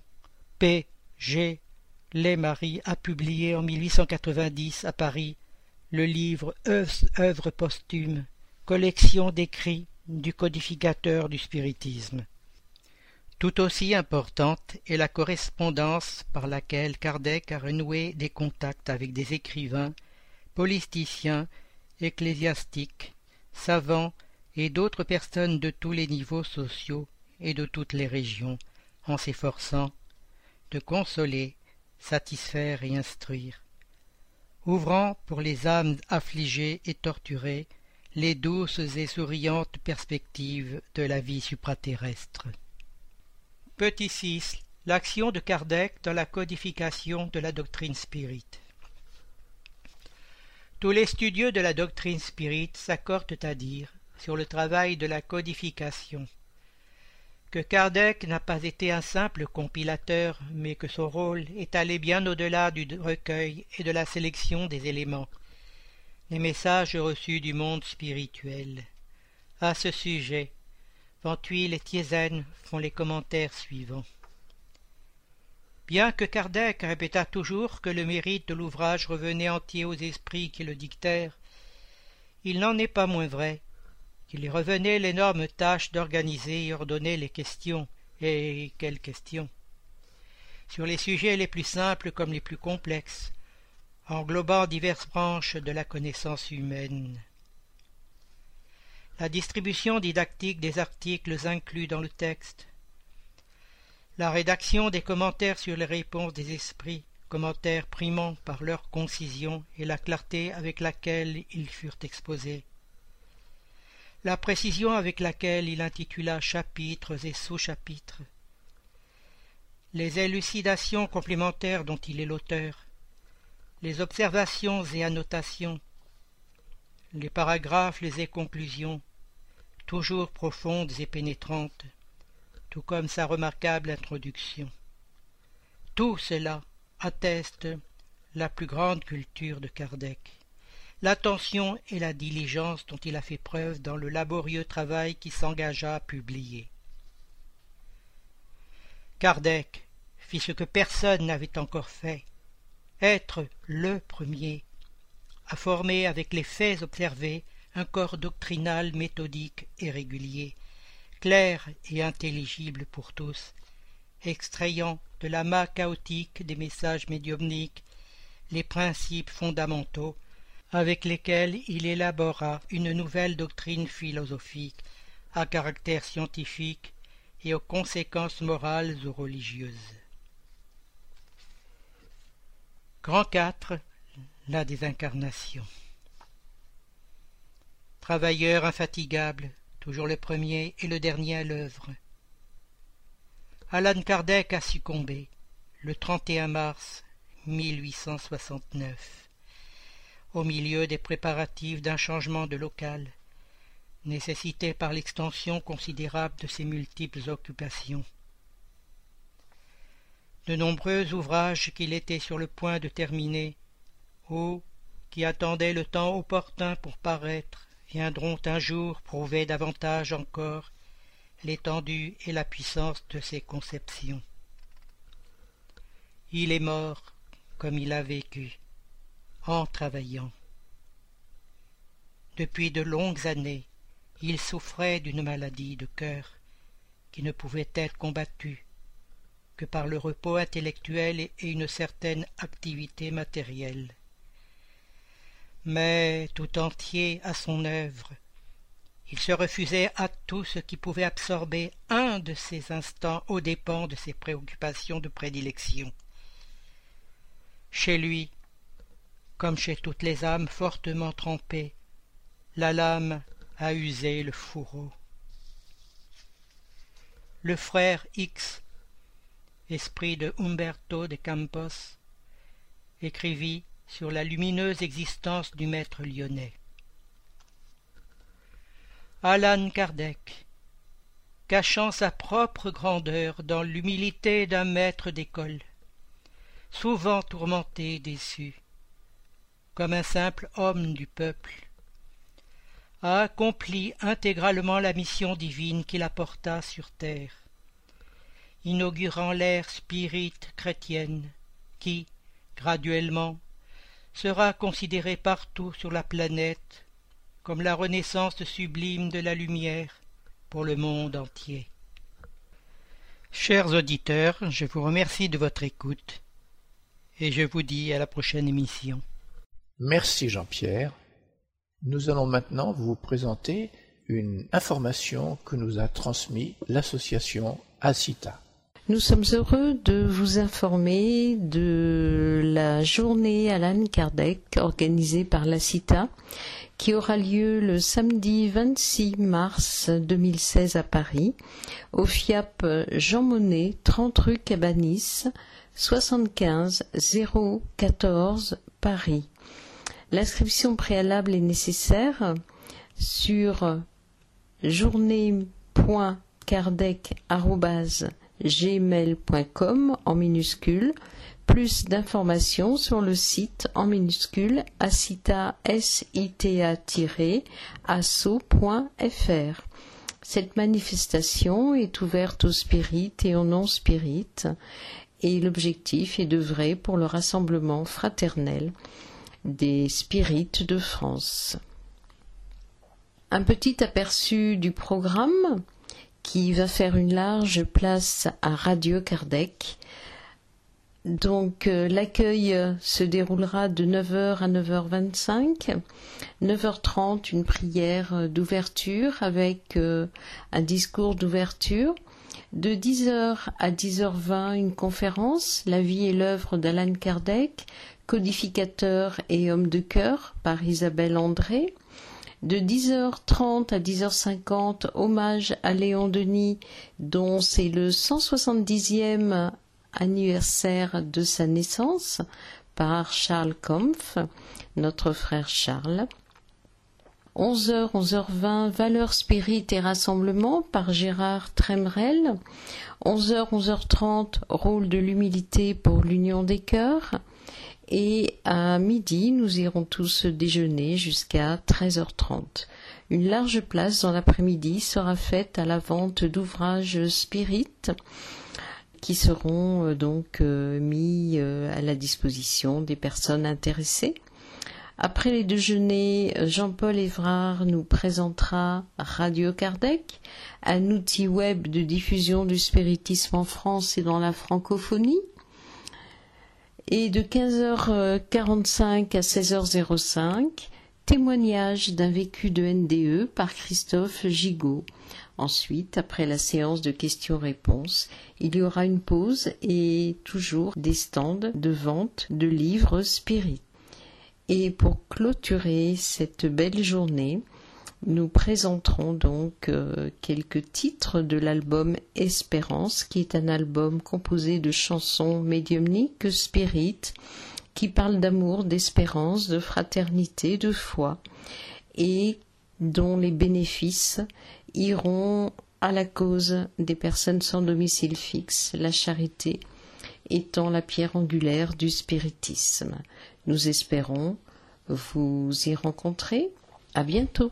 P. G. Lay-Marie a publié en 1890 à Paris le livre Œuvres posthumes, collection d'écrits du codificateur du spiritisme. Tout aussi importante est la correspondance par laquelle Kardec a renoué des contacts avec des écrivains, politiciens, ecclésiastiques, savants et d'autres personnes de tous les niveaux sociaux et de toutes les régions, en s'efforçant de consoler satisfaire et instruire, ouvrant pour les âmes affligées et torturées les douces et souriantes perspectives de la vie supraterrestre. Petit 6. L'action de Kardec dans la codification de la doctrine spirite. Tous les studieux de la doctrine spirite s'accordent à dire sur le travail de la codification que Kardec n'a pas été un simple compilateur, mais que son rôle est allé bien au-delà du recueil et de la sélection des éléments, les messages reçus du monde spirituel. À ce sujet, Ventuil et Thiézen font les commentaires suivants. Bien que Kardec répéta toujours que le mérite de l'ouvrage revenait entier aux esprits qui le dictèrent, il n'en est pas moins vrai qu'il y revenait l'énorme tâche d'organiser et ordonner les questions, et quelles questions? Sur les sujets les plus simples comme les plus complexes, englobant diverses branches de la connaissance humaine. La distribution didactique des articles inclus dans le texte, la rédaction des commentaires sur les réponses des esprits, commentaires primant par leur concision et la clarté avec laquelle ils furent exposés, la précision avec laquelle il intitula chapitres et sous-chapitres, les élucidations complémentaires dont il est l'auteur, les observations et annotations, les paragraphes, les conclusions, toujours profondes et pénétrantes, tout comme sa remarquable introduction. Tout cela atteste la plus grande culture de Kardec, l'attention et la diligence dont il a fait preuve dans le laborieux travail qui s'engagea à publier. Kardec fit ce que personne n'avait encore fait, être le premier à former avec les faits observés un corps doctrinal méthodique et régulier, clair et intelligible pour tous, extrayant de l'amas chaotique des messages médiumniques les principes fondamentaux avec lesquels il élabora une nouvelle doctrine philosophique à caractère scientifique et aux conséquences morales ou religieuses. Grand 4 La désincarnation Travailleur infatigable, toujours le premier et le dernier à l'œuvre. Alan Kardec a succombé le 31 mars 1869 au milieu des préparatifs d'un changement de local nécessité par l'extension considérable de ses multiples occupations. De nombreux ouvrages qu'il était sur le point de terminer, ou qui attendaient le temps opportun pour paraître, viendront un jour prouver davantage encore l'étendue et la puissance de ses conceptions. Il est mort comme il a vécu, en travaillant. Depuis de longues années, il souffrait d'une maladie de cœur qui ne pouvait être combattue que par le repos intellectuel et une certaine activité matérielle. Mais tout entier à son œuvre, il se refusait à tout ce qui pouvait absorber un de ses instants aux dépens de ses préoccupations de prédilection. Chez lui, comme chez toutes les âmes fortement trempées, la lame a usé le fourreau. Le frère X, esprit de Umberto de Campos, écrivit sur la lumineuse existence du maître lyonnais. Alan Kardec, cachant sa propre grandeur dans l'humilité d'un maître d'école, souvent tourmenté et déçu, comme un simple homme du peuple, a accompli intégralement la mission divine qu'il apporta sur terre, inaugurant l'ère spirite chrétienne qui, graduellement, sera considérée partout sur la planète comme la renaissance sublime de la lumière pour le monde entier. Chers auditeurs, je vous remercie de votre écoute et je vous dis à la prochaine émission. Merci Jean-Pierre. Nous allons maintenant vous présenter une information que nous a transmise l'association ACITA. Nous sommes heureux de vous informer de la journée Alan Kardec organisée par l'ACITA qui aura lieu le samedi 26 mars 2016 à Paris, au FIAP Jean Monnet, 30 rue Cabanis, 75 014 Paris. L'inscription préalable est nécessaire sur journée.kardec.gmail.com en minuscule plus d'informations sur le site en minuscule acita-asso.fr. Cette manifestation est ouverte aux spirites et aux non-spirites et l'objectif est d'œuvrer pour le rassemblement fraternel des spirites de France. Un petit aperçu du programme qui va faire une large place à Radio Kardec. Donc euh, l'accueil se déroulera de 9h à 9h25. 9h30 une prière d'ouverture avec euh, un discours d'ouverture. De 10h à 10h20 une conférence La vie et l'œuvre d'Alan Kardec, codificateur et homme de cœur par Isabelle André. De 10h30 à 10h50, hommage à Léon Denis, dont c'est le 170e anniversaire de sa naissance, par Charles Kampf, notre frère Charles. 11h, 11h20, Valeurs Spirit et Rassemblement par Gérard Tremrel. 11h, 11h30, Rôle de l'humilité pour l'union des cœurs. Et à midi, nous irons tous déjeuner jusqu'à 13h30. Une large place dans l'après-midi sera faite à la vente d'ouvrages spirites qui seront euh, donc euh, mis euh, à la disposition des personnes intéressées. Après les déjeuners, Jean-Paul Évrard nous présentera Radio Kardec, un outil web de diffusion du spiritisme en France et dans la francophonie. Et de 15h45 à 16h05, témoignage d'un vécu de NDE par Christophe Gigot. Ensuite, après la séance de questions-réponses, il y aura une pause et toujours des stands de vente de livres spirites. Et pour clôturer cette belle journée, nous présenterons donc euh, quelques titres de l'album Espérance, qui est un album composé de chansons médiumniques spirites, qui parlent d'amour, d'espérance, de fraternité, de foi, et dont les bénéfices iront à la cause des personnes sans domicile fixe, la charité étant la pierre angulaire du spiritisme. Nous espérons vous y rencontrer. À bientôt.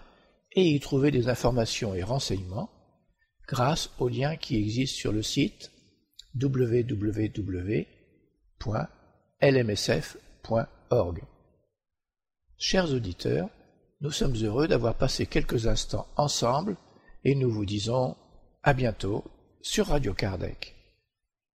et y trouver des informations et renseignements grâce aux liens qui existent sur le site www.lmsf.org. Chers auditeurs, nous sommes heureux d'avoir passé quelques instants ensemble et nous vous disons à bientôt sur Radio Kardec.